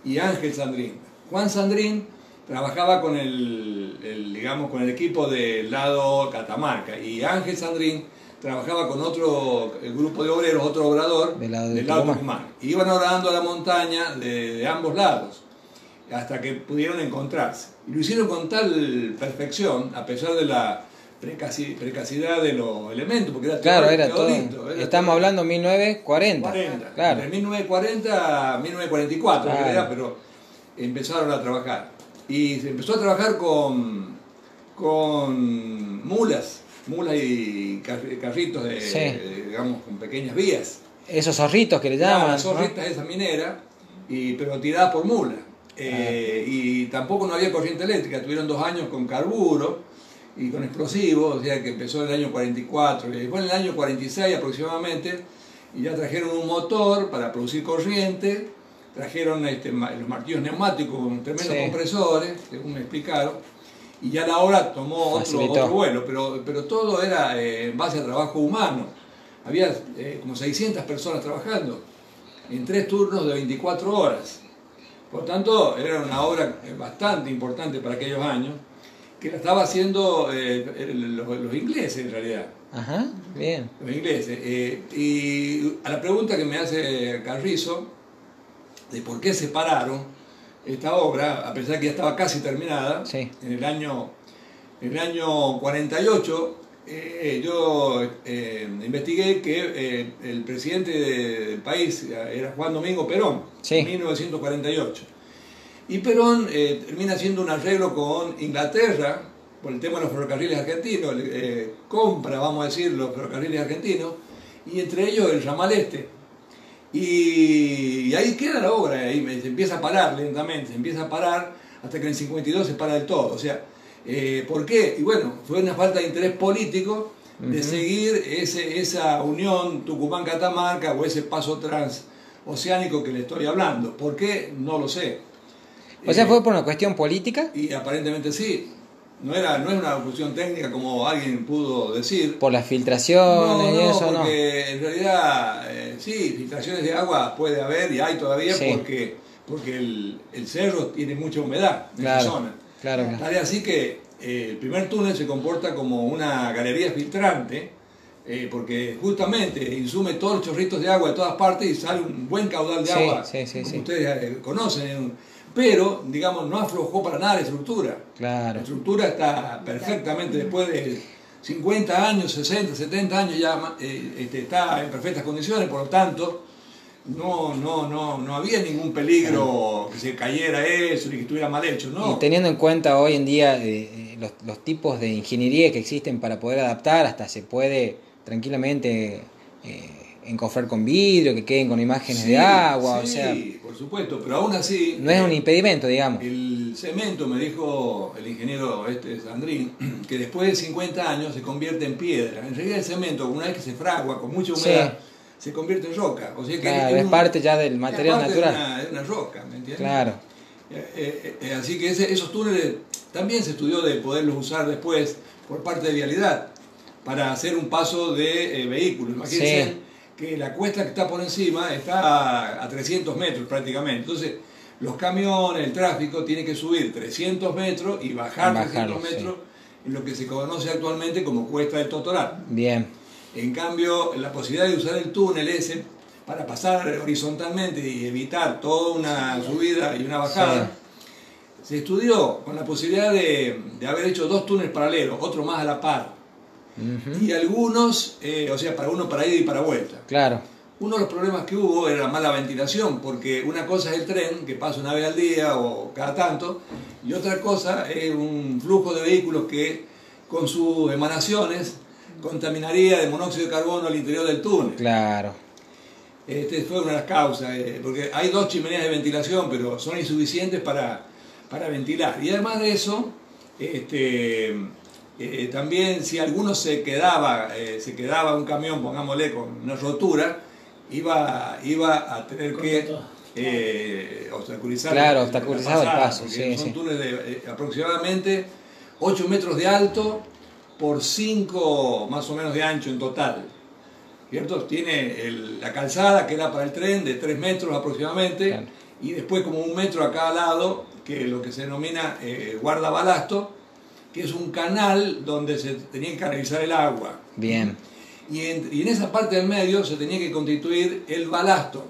y Ángel Sandrín. Juan Sandrín trabajaba con el, el, digamos, con el equipo del lado Catamarca y Ángel Sandrín trabajaba con otro grupo de obreros, otro obrador Del lado de del lado Tucumán. Tucumán. Iban orando a la montaña de, de ambos lados hasta que pudieron encontrarse. Y lo hicieron con tal perfección, a pesar de la precacidad de los elementos, porque era Claro, todo- era todo. era Estamos todo- hablando 1940. 40. Claro. Entre 1940 a 1944, Claro. era, pero empezaron a trabajar. Y se empezó a trabajar con, con mulas, mulas y car- carritos de, Sí. de, digamos, con pequeñas vías. Esos zorritos que le llaman. las ¿no? zorritas esa minera, y, pero tiradas por mula. Eh, y tampoco no había corriente eléctrica, tuvieron dos años con carburo y con explosivos, o sea que empezó en el año 44, y después en el año 46 aproximadamente, y ya trajeron un motor para producir corriente, trajeron este, los martillos neumáticos con tremendos Sí. compresores, según me explicaron, y ya la obra tomó otro, otro vuelo, pero, pero todo era eh, en base a trabajo humano. Había eh, como 600 personas trabajando en tres turnos de 24 horas. Por tanto, era una obra eh, bastante importante para aquellos años, que la estaba haciendo eh, los, los ingleses en realidad. Ajá, bien. Los ingleses. Eh, y a la pregunta que me hace Carrizo, de por qué separaron esta obra, a pesar que ya estaba casi terminada, Sí. en el año, en el año 48, eh, yo eh, investigué que eh, el presidente del país era Juan Domingo Perón, Sí. en 1948. Y Perón termina haciendo un arreglo con Inglaterra por el tema de los ferrocarriles argentinos, compra, vamos a decir, los ferrocarriles argentinos, y entre ellos el ramal este. Y, y ahí queda la obra, ahí se empieza a parar lentamente, se empieza a parar hasta que en el 52 se para del todo. O sea, eh, ¿por qué? Y bueno, fue una falta de interés político de seguir ese, esa unión Tucumán-Catamarca o ese paso transoceánico que le estoy hablando. ¿Por qué? No lo sé. O sea, Eh, fue por una cuestión política, y aparentemente sí. No, era, no es una cuestión técnica como alguien pudo decir. por las filtraciones y eso, ¿no? porque en realidad eh, sí, filtraciones de agua puede haber y hay todavía Sí. porque, porque el, el cerro tiene mucha humedad en Claro, esa zona. claro, claro. Tal así que eh, el primer túnel se comporta como una galería filtrante eh, porque justamente insume todos los chorritos de agua de todas partes y sale un buen caudal de Sí, agua, sí, sí, como sí. ustedes eh, conocen, pero digamos no aflojó para nada la estructura. La estructura está perfectamente después de 50 años, 60, 70 años ya eh, este, está en perfectas condiciones, por lo tanto no, no, no, no había ningún peligro que se cayera eso ni que estuviera mal hecho, ¿no? Y teniendo en cuenta hoy en día eh, eh, los, los tipos de ingeniería que existen para poder adaptar, hasta se puede tranquilamente eh, encofrar con vidrio, que queden con imágenes Sí, de agua, o sí, sea, por supuesto, pero aún así no es un eh, impedimento, digamos. El cemento, me dijo el ingeniero este Sandrín, que después de 50 años se convierte en piedra. En realidad el cemento, una vez que se fragua con mucha humedad, se convierte en roca. O sea que Claro, es un- parte ya del es material de natural. una- de una roca, ¿me entiendes? Claro, Eh, eh, así que ese- esos túneles también se estudió de poderlos usar después por parte de Vialidad para hacer un paso de eh, vehículos. Imagínense Sí. Que la cuesta que está por encima está a, a 300 metros prácticamente. Entonces, los camiones, el tráfico, tiene que subir 300 metros y bajar Bajarlo, 300 metros en lo que se conoce actualmente como cuesta del Totoral. bien. En cambio, la posibilidad de usar el túnel ese para pasar horizontalmente y evitar toda una subida y una bajada, se estudió con la posibilidad de, de haber hecho dos túneles paralelos, otro más a la par, Y algunos, eh, o sea, para uno para ida y para vuelta. Claro, uno de los problemas que hubo era la mala ventilación, porque una cosa es el tren, que pasa una vez al día o cada tanto, y otra cosa es un flujo de vehículos que con sus emanaciones contaminaría de monóxido de carbono al interior del túnel. Claro. Este fue una de las causas, eh, porque hay dos chimeneas de ventilación, pero son insuficientes para, para ventilar. Y además de eso, este, eh, también si alguno se quedaba, eh, se quedaba un camión, pongámosle, con una rotura, iba, iba a tener que eh, obstaculizar, Claro, obstaculizaba el pasada, paso, porque sí, son sí. túneles de eh, aproximadamente 8 metros de alto por 5 más o menos de ancho en total. ¿Cierto? Tiene el- la calzada que era para el tren de 3 metros aproximadamente Claro. y después como un metro a cada lado, que es lo que se denomina eh, guardabalasto, que es un canal donde se tenía que canalizar el agua. Bien. Y en, y en esa parte del medio se tenía que constituir el balasto.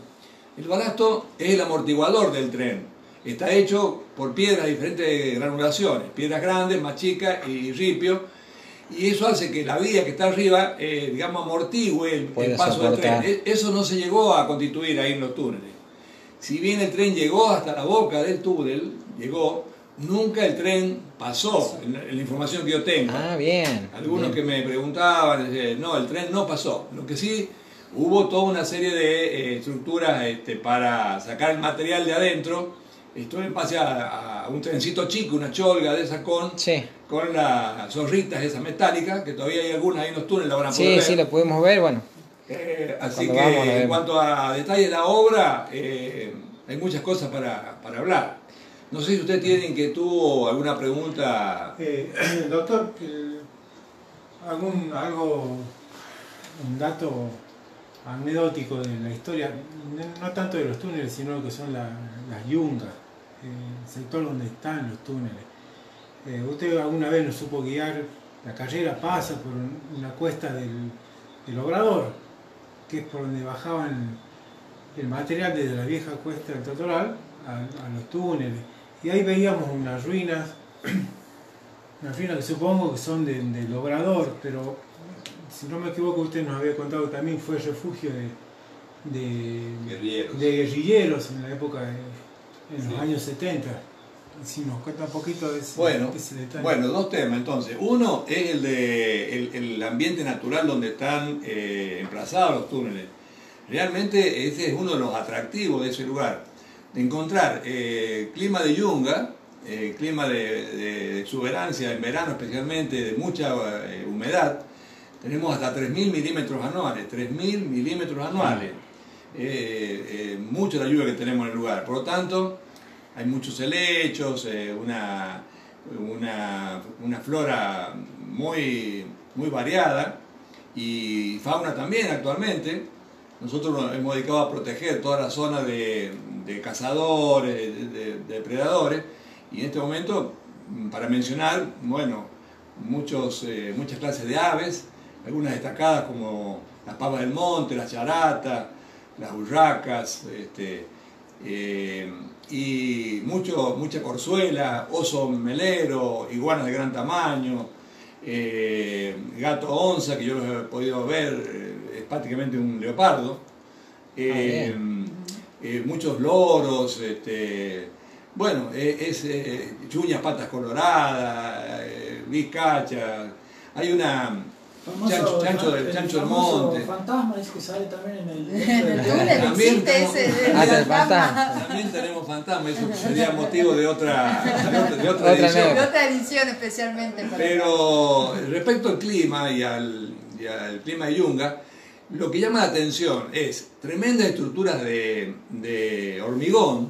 El balasto es el amortiguador del tren. Está hecho por piedras de diferentes granulaciones, piedras grandes, más chicas y ripio. Y eso hace que la vía que está arriba, eh, digamos, amortigüe el, paso del soportar. tren. E- Eso no se llegó a constituir ahí en los túneles. Si bien el tren llegó hasta la boca del túnel, llegó, nunca el tren pasó, en la, en la información que yo tengo. Ah, bien. Algunos bien. que me preguntaban, no, el tren no pasó. Lo que sí, hubo toda una serie de eh, estructuras este, para sacar el material de adentro. Esto en base a, a un trencito chico, una cholga de esa con, Sí. con las zorritas esas metálicas, que todavía hay algunas ahí en los túneles, la van a poder Sí, ver. sí, lo pudimos ver, bueno. Eh, así Cuando que en cuanto a detalles de la obra, eh, hay muchas cosas para, para hablar. No sé si usted tiene inquietud o alguna pregunta. Eh, doctor, el- algún, algo, un dato anecdótico de la historia, no, tanto de los túneles, sino que son la- las yungas, eh, el sector donde están los túneles. Eh, ¿Usted alguna vez nos supo guiar? La carrera pasa por un- una cuesta del, del Obrador, que es por donde bajaban el material desde la vieja cuesta del Totoral a, a los túneles. Y ahí veíamos unas ruinas unas ruinas que supongo que son de- del Obrador, pero si no me equivoco usted nos había contado que también fue refugio de, de, Guerrilleros. de guerrilleros en la época, de, en los años 70. Si nos cuenta un poquito de ese, Bueno, ese detalle. bueno, dos temas entonces. Uno es el de el, el ambiente natural donde están eh, emplazados los túneles. Realmente ese es uno de los atractivos de ese lugar. Encontrar eh, clima de yunga, eh, clima de, de exuberancia en verano especialmente, de mucha eh, humedad. Tenemos hasta 3.000 milímetros anuales, 3.000 milímetros anuales. Mucho la lluvia que tenemos en el lugar. Por lo tanto, hay muchos helechos, una, una, una flora muy, muy variada y fauna también actualmente. Nosotros nos hemos dedicado a proteger toda la zona de, cazadores, de, de- de depredadores y en este momento, mm, para mencionar, bueno, muchos, eh, muchas clases de aves, algunas destacadas como las pavas del monte, las charatas, las urracas, este, eh, y mucho, mucha corzuela, oso melero, iguanas de gran tamaño, eh, gato onza, que yo los he podido ver, prácticamente un leopardo, eh, eh, muchos loros, este, bueno, eh, es eh, chuñas, patas coloradas, eh, vizcachas, hay una Famoso- chancho, chancho del, el chancho del monte. fantasma es que sale también en el, En el También existe tenemos- ese Ah, del fantasma. También tenemos fantasma, eso sería motivo de otra, de otra, de otra Otra edición. De otra edición especialmente para Pero respecto al clima y al, y al clima de Yunga, lo que llama la atención es tremendas estructuras de, de hormigón,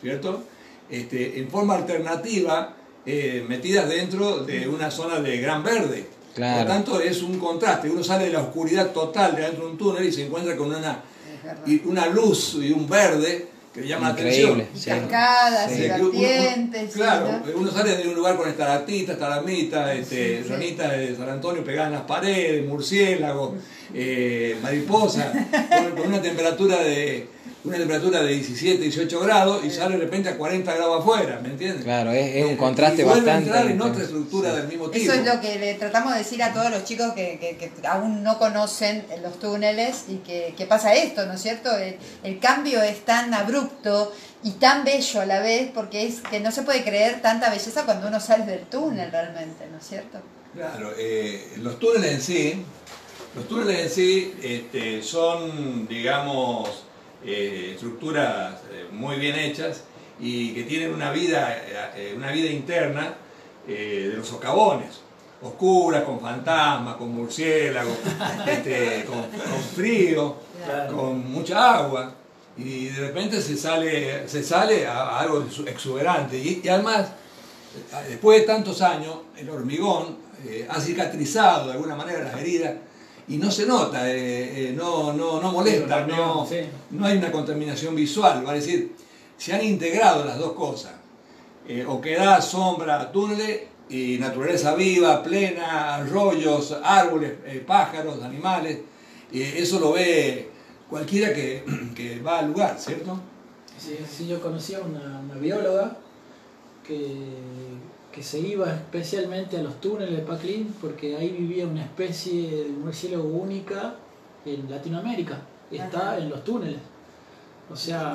¿cierto? Este, en forma alternativa, eh, metidas dentro de una zona de gran verde. Claro. Por lo tanto, es un contraste. Uno sale de la oscuridad total de dentro de un túnel y se encuentra con una, y una luz y un verde que le llama Increíble. la atención. Sí. Cascadas Sí. uno- claro, ¿no? uno sale de un lugar con estalactitas, estalagmitas, este, Sí, sí. ranitas de San Antonio pegadas en las paredes, murciélagos, eh, mariposas, con, con una temperatura de, una temperatura de 17, 18 grados y sale de repente a 40 grados afuera, ¿me entiendes? Claro, es, es un contraste y bastante. a entrar en otra estructura del mismo tipo. Eso es lo que le tratamos de decir a todos los chicos que, que- que aún no conocen los túneles y que, que pasa esto, ¿no es cierto? El, el cambio es tan abrupto y tan bello a la vez porque es que no se puede creer tanta belleza cuando uno sale del túnel realmente, ¿no es cierto? Claro, eh, los túneles en sí, los túneles en sí este, son, digamos, eh, estructuras eh, muy bien hechas y que tienen una vida, eh, una vida interna eh, de los socavones, oscuras, con fantasmas, con murciélagos, este, con, con frío, Claro. con mucha agua y de repente se sale, se sale a, a algo exuberante y, y además después de tantos años el hormigón eh, ha cicatrizado de alguna manera las heridas y no se nota, eh, eh, no, no, no molesta, Sí, no, sí. no hay una contaminación visual, va a decir, se han integrado las dos cosas, eh, o que da sombra túneles y naturaleza viva, plena, arroyos, árboles, eh, pájaros, animales, eh, eso lo ve cualquiera que, que va al lugar, ¿cierto? Sí, sí, yo conocía una, una bióloga que, que se iba especialmente a los túneles de Paclín porque ahí vivía una especie de murciélago única en Latinoamérica y está Ajá. en los túneles. O sea,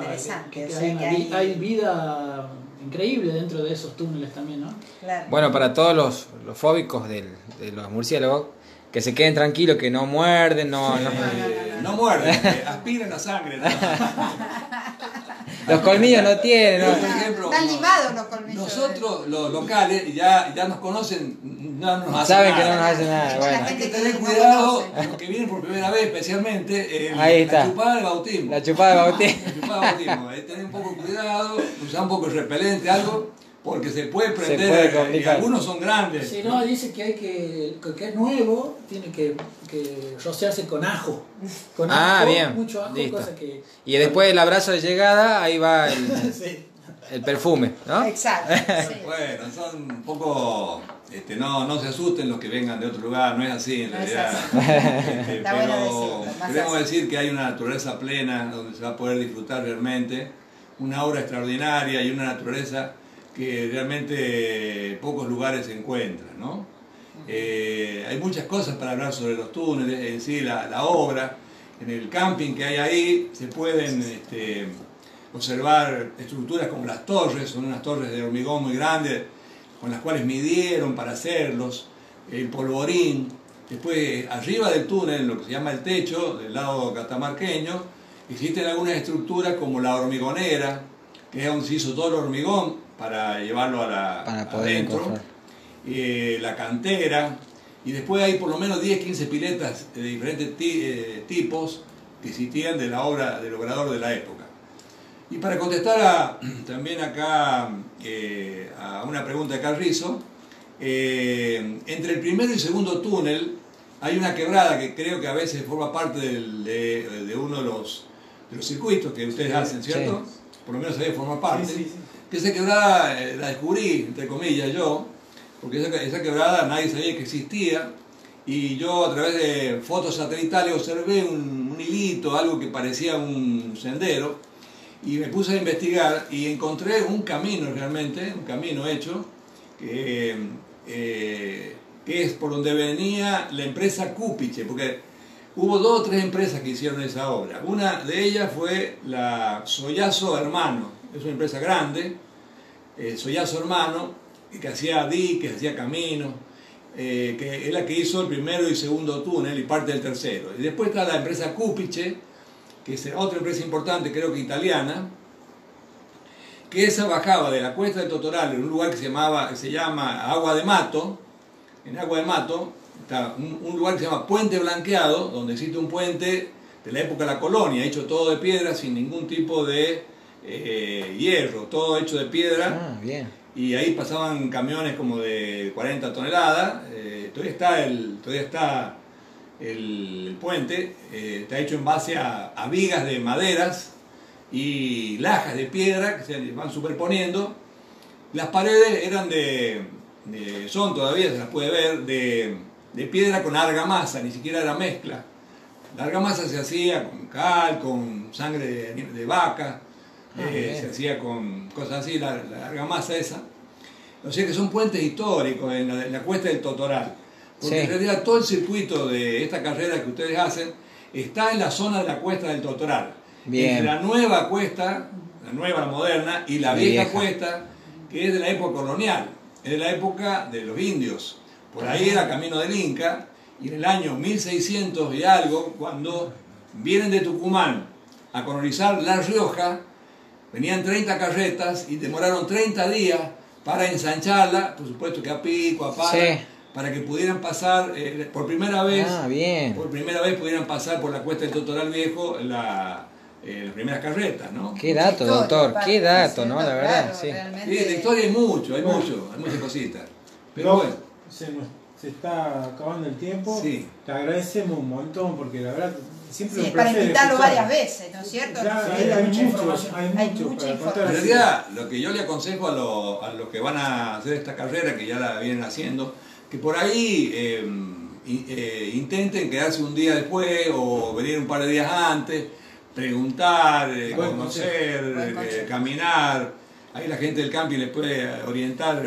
que, que o sea hay, una que vi- hay- hay vida increíble dentro de esos túneles también, ¿no? Claro. Bueno, para todos los, los fóbicos del- de los murciélagos, que se queden tranquilos, que no muerden, no, no- no muerden, aspiran la sangre. los colmillos no tienen. No- por ejemplo, Están limados los colmillos. Nosotros, los locales, ya, ya nos conocen, no nos hacen Saben que no nos hace nada. Bueno, Hay que tener cuidado, los que vienen por primera vez especialmente, el- Ahí está. la chupada del bautismo. la chupada de bautismo. La chupada del bautismo, hay que tener un poco de cuidado, usar un poco de repelente, algo, porque se puede prender, puede y algunos son grandes. Si no, dice que hay que, que- que es nuevo, tiene que, que rociarse con ajo. Con Ah, ajo, bien, Mucho ajo, listo. cosa que... Y después del abrazo de llegada, ahí va el, Sí. el perfume, ¿no? Exacto. sí. Bueno, son un poco, este, no, no se asusten los que vengan de otro lugar, no es así en No es realidad. así. Este, pero decirlo, queremos así. decir que hay una naturaleza plena donde se va a poder disfrutar realmente, una obra extraordinaria y una naturaleza que realmente pocos lugares se encuentran, ¿no? Eh, hay muchas cosas para hablar sobre los túneles, en sí, la, la obra. En el camping que hay ahí se pueden este, observar estructuras como las torres, son unas torres de hormigón muy grandes, con las cuales midieron para hacerlos, el polvorín. Después, arriba del túnel, lo que se llama el techo, del lado catamarqueño, existen algunas estructuras como la hormigonera, que donde se hizo todo el hormigón para llevarlo a la, Para poder adentro eh, la cantera, y después hay por lo menos 10, 15 piletas de diferentes ti- eh, tipos que existían de la obra del obrador de la época. Y para contestar a- también acá eh, a una pregunta de Carrizo, eh, entre el primero y el segundo túnel hay una quebrada que creo que a veces forma parte del- de, de uno de los, de los circuitos que ustedes Sí, hacen, ¿cierto? Por lo menos ahí forma parte. Sí, sí, sí. Que esa quebrada eh, la descubrí, entre comillas, yo, porque esa, quebrada nadie sabía que existía, y yo a través de fotos satelitales observé un, hilito, algo que parecía un sendero, y me puse a investigar y encontré un camino realmente, un camino hecho, que, eh, que es por donde venía la empresa Cupiche, porque hubo dos o tres empresas que hicieron esa obra. Una de ellas fue la Soyazo Hermano, es una empresa grande, eh, Soyazo Hermano, que hacía diques, hacía caminos, eh, que es la que hizo el primero y segundo túnel y parte del tercero. Y después está la empresa Cupiche, que es otra empresa importante, creo que italiana, que esa bajaba de la cuesta de Totoral en un lugar que se, llamaba, que se llama Agua de Mato, en Agua de Mato, está un, un lugar que se llama Puente Blanqueado, donde existe un puente de la época de la colonia, hecho todo de piedra, sin ningún tipo de eh, hierro, todo hecho de piedra Ah, bien. y ahí pasaban camiones como de 40 toneladas. eh, todavía está el, todavía está el, el puente, eh, está hecho en base a, a vigas de maderas y lajas de piedra que se van superponiendo. Las paredes eran de, de- son todavía, se las puede ver, de, de piedra con argamasa, ni siquiera era mezcla. La argamasa se hacía con cal, con sangre de, de vaca, eh, bien. se hacía con cosas así, la, la argamasa esa. O sea que son puentes históricos en la, en la cuesta del Totoral. Porque Sí. en realidad todo el circuito de esta carrera que ustedes hacen está en la zona de la cuesta del Totoral. Bien. Entre la nueva cuesta, la nueva, moderna, y la La vieja, vieja. cuesta, que es de la época colonial, es de la época de los indios. Por ahí era camino del Inca, y en el año 1600 y algo, cuando vienen de Tucumán a colonizar La Rioja, venían 30 carretas y demoraron 30 días para ensancharla, por supuesto que a pico, a pala, Sí. para que pudieran pasar eh, por primera vez Ah, bien. por primera vez pudieran pasar por la cuesta del Totoral Viejo la, eh, las primeras carretas, ¿no? Qué dato, Historia, doctor. Qué dato, ¿no? claro, La verdad, sí. Sí, realmente- de historia hay mucho, hay Bueno. mucho, hay muchas cositas. Pero No, bueno, se está acabando el tiempo. Sí. Te agradecemos un montón porque la verdad siempre Sí, para invitarlo varias veces, ¿no es cierto? Sí, hay, hay mucha mucho, información. hay Hay mucho mucha para contar. en realidad lo que yo le aconsejo a, lo- a los que van a hacer esta carrera, que ya la vienen haciendo, que por ahí eh, i- eh, intenten quedarse un día después o venir un par de días antes, preguntar, eh, conocer, eh, caminar. Ahí la gente del camping les puede orientar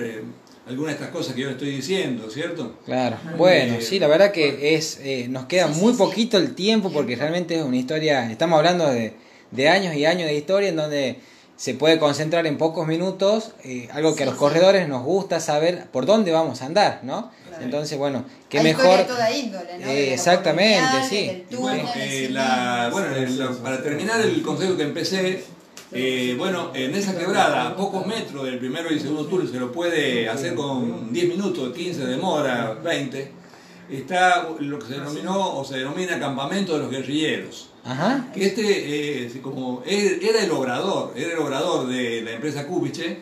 eh, algunas de estas cosas que yo les estoy diciendo, ¿cierto? Claro, bueno, Eh, sí, la verdad que es eh, nos queda muy sí. poquito el tiempo porque realmente es una historia, estamos hablando de, de años y años de historia en donde se puede concentrar en pocos minutos, eh, algo que a los sí. corredores nos gusta saber por dónde vamos a andar, ¿no? Claro. Entonces, bueno, qué Hay mejor... historia de toda índole, ¿no? Eh, De exactamente, sí. bueno, eh, la- el- para terminar el consejo que empecé, eh, bueno, en esa quebrada, a pocos metros del primero y segundo tour, se lo puede hacer con 10 minutos, 15 demora, 20, está lo que se denominó o se denomina campamento de los guerrilleros. Ajá, Que este, eh, como er- era el obrador, era el obrador de la empresa Kubiche,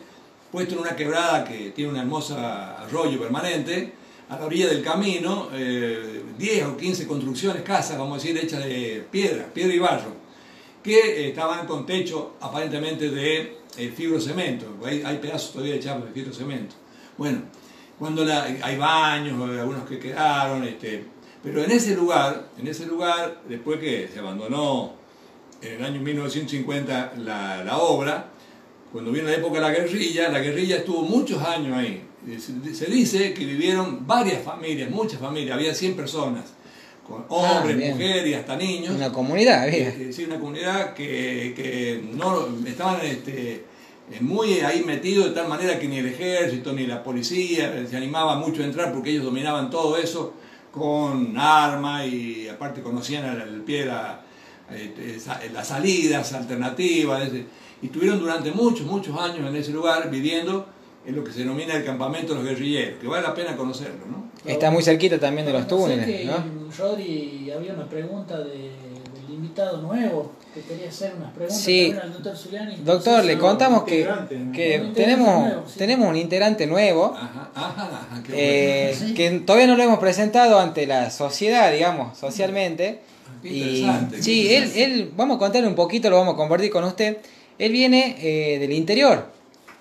puesto en una quebrada que tiene una hermosa arroyo permanente, a la orilla del camino, eh, 10 o 15 construcciones, casas, vamos a decir, hechas de piedra, piedra y barro, que eh, estaban con techo aparentemente de eh, fibrocemento, hay, hay pedazos todavía de chapa de fibrocemento. Bueno, cuando la- hay baños, eh, algunos que quedaron, este, pero en ese lugar, en ese lugar, después que se abandonó en el año 1950 la, la obra, cuando vino la época de la guerrilla, la guerrilla estuvo muchos años ahí. Se dice que vivieron varias familias, muchas familias, había 100 personas, con hombres, Ah, mujeres y hasta niños. una comunidad, bien. Eh, sí, una comunidad que, que no estaban este, eh, muy ahí metidos de tal manera que ni el ejército ni la policía eh, se animaba mucho a entrar porque ellos dominaban todo eso con armas y aparte conocían al, pie la- eh, esa- las salidas alternativas y estuvieron durante muchos, muchos años en ese lugar viviendo en lo que se denomina el campamento de los guerrilleros, que vale la pena conocerlo, ¿no? Está muy cerquita también de los Sé túneles, que, ¿no? Rodri, había una pregunta de, del invitado nuevo que quería hacer unas preguntas Sí. al doctor Zuliani. Doctor, No sé le contamos que, que tenemos, nuevo, sí. tenemos un integrante nuevo Ajá, ajá, ajá, qué eh, bueno. que todavía no lo hemos presentado ante la sociedad, digamos, socialmente. Qué Y interesante, qué sí, él, él, vamos a contarle un poquito, lo vamos a compartir con usted. Él viene eh, del interior.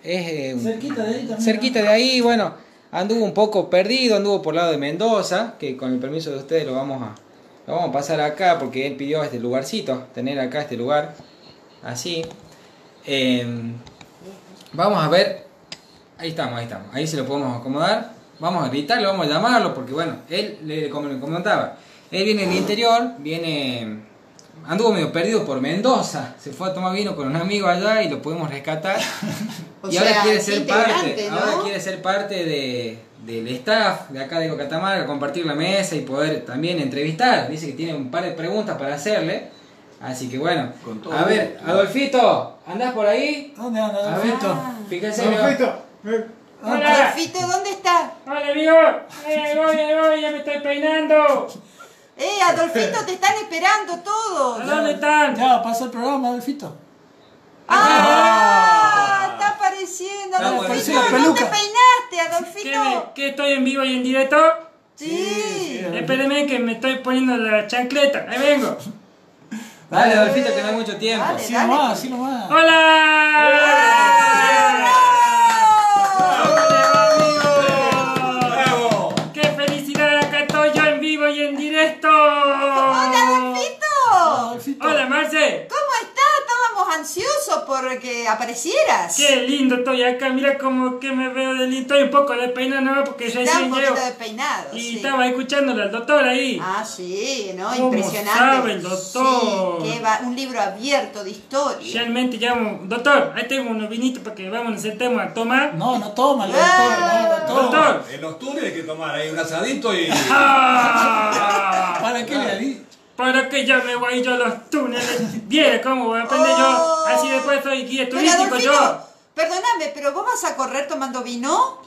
Es, eh, Cerquita de ahí también. cerquita ¿no? de ahí, bueno, anduvo un poco perdido, anduvo por el lado de Mendoza, que con el permiso de ustedes lo vamos a, lo vamos a pasar acá porque él pidió este lugarcito, tener acá este lugar, así. Eh, vamos a ver, ahí estamos, ahí estamos, ahí se lo podemos acomodar. Vamos a gritarlo, vamos a llamarlo, porque bueno, él, como le comentaba, él viene del interior, viene, anduvo medio perdido por Mendoza, se fue a tomar vino con un amigo allá y lo pudimos rescatar. O y ahora quiere ser parte, ahora quiere ser parte de, del staff de acá de Catamarca, compartir la mesa y poder también entrevistar. Dice que tiene un par de preguntas para hacerle. Así que bueno, Con todo a ver. Adolfito, ¿andás por ahí? ¿Dónde anda, Adolfito? fíjense. Perfecto. Eh, Adolfito, ¿dónde está? Hola amigo, ahí voy, ahí voy, ya me estoy peinando. Eh, Adolfito, te están esperando todos. ¿A dónde están? Ya, pasa el programa, Adolfito. ¡Ah! Está apareciendo, Está Adolfito. apareciendo ¿No te peluca. peinaste, ¿Que, me- Adolfito? que estoy en vivo y en directo? Sí. Espérenme que me estoy poniendo la chancleta. Ahí vengo. Dale, Adolfito, que no hay mucho tiempo. Dale. Así nomás, así nomás. ¡Hola! Por que aparecieras. Qué lindo estoy acá, mira cómo que me veo de lindo. Estoy un poco despeinado ¿no? porque Está recién un poquito despeinado. Y sí. estaba escuchándole al doctor ahí. Ah, sí, ¿no? ¿Cómo Impresionante. sabe el doctor? Sí, que va, un libro abierto de historia. Realmente llamo, doctor, ahí tengo unos vinitos para que vamos, nos sentemos a tomar. No, no toma, doctor, Ah. no, doctor. Doctor. En los túneles hay que tomar ahí un asadito y. ¡Ah! ¿Para qué le di? Para que ya me voy yo a los túneles. Viera cómo voy a aprender yo. Oh. Así después soy guía Pero turístico yo. perdóname, pero vos vas a correr tomando vino?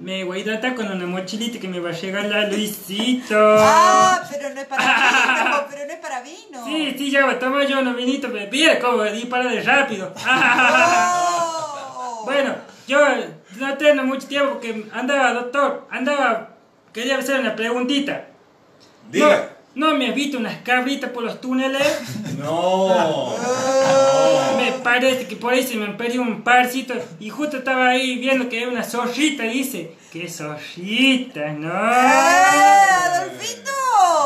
Me voy a hidratar con una mochilita que me va a llegar la Luisito. Ah, pero no es para vino, pero no es para vino. Sí, sí, ya voy a tomar yo unos vinitos, pero mira cómo dispara de rápido. Oh. Bueno, yo no tengo mucho tiempo porque andaba, doctor, andaba, quería hacer una preguntita. Diga. ¿No, ¿no me has visto unas cabritas por los túneles? No. Me parece que por ahí se me perdió un parcito y justo estaba ahí viendo que hay una zorrita y dice, ¡qué zorrita, no! ¡Ah, Adolfito!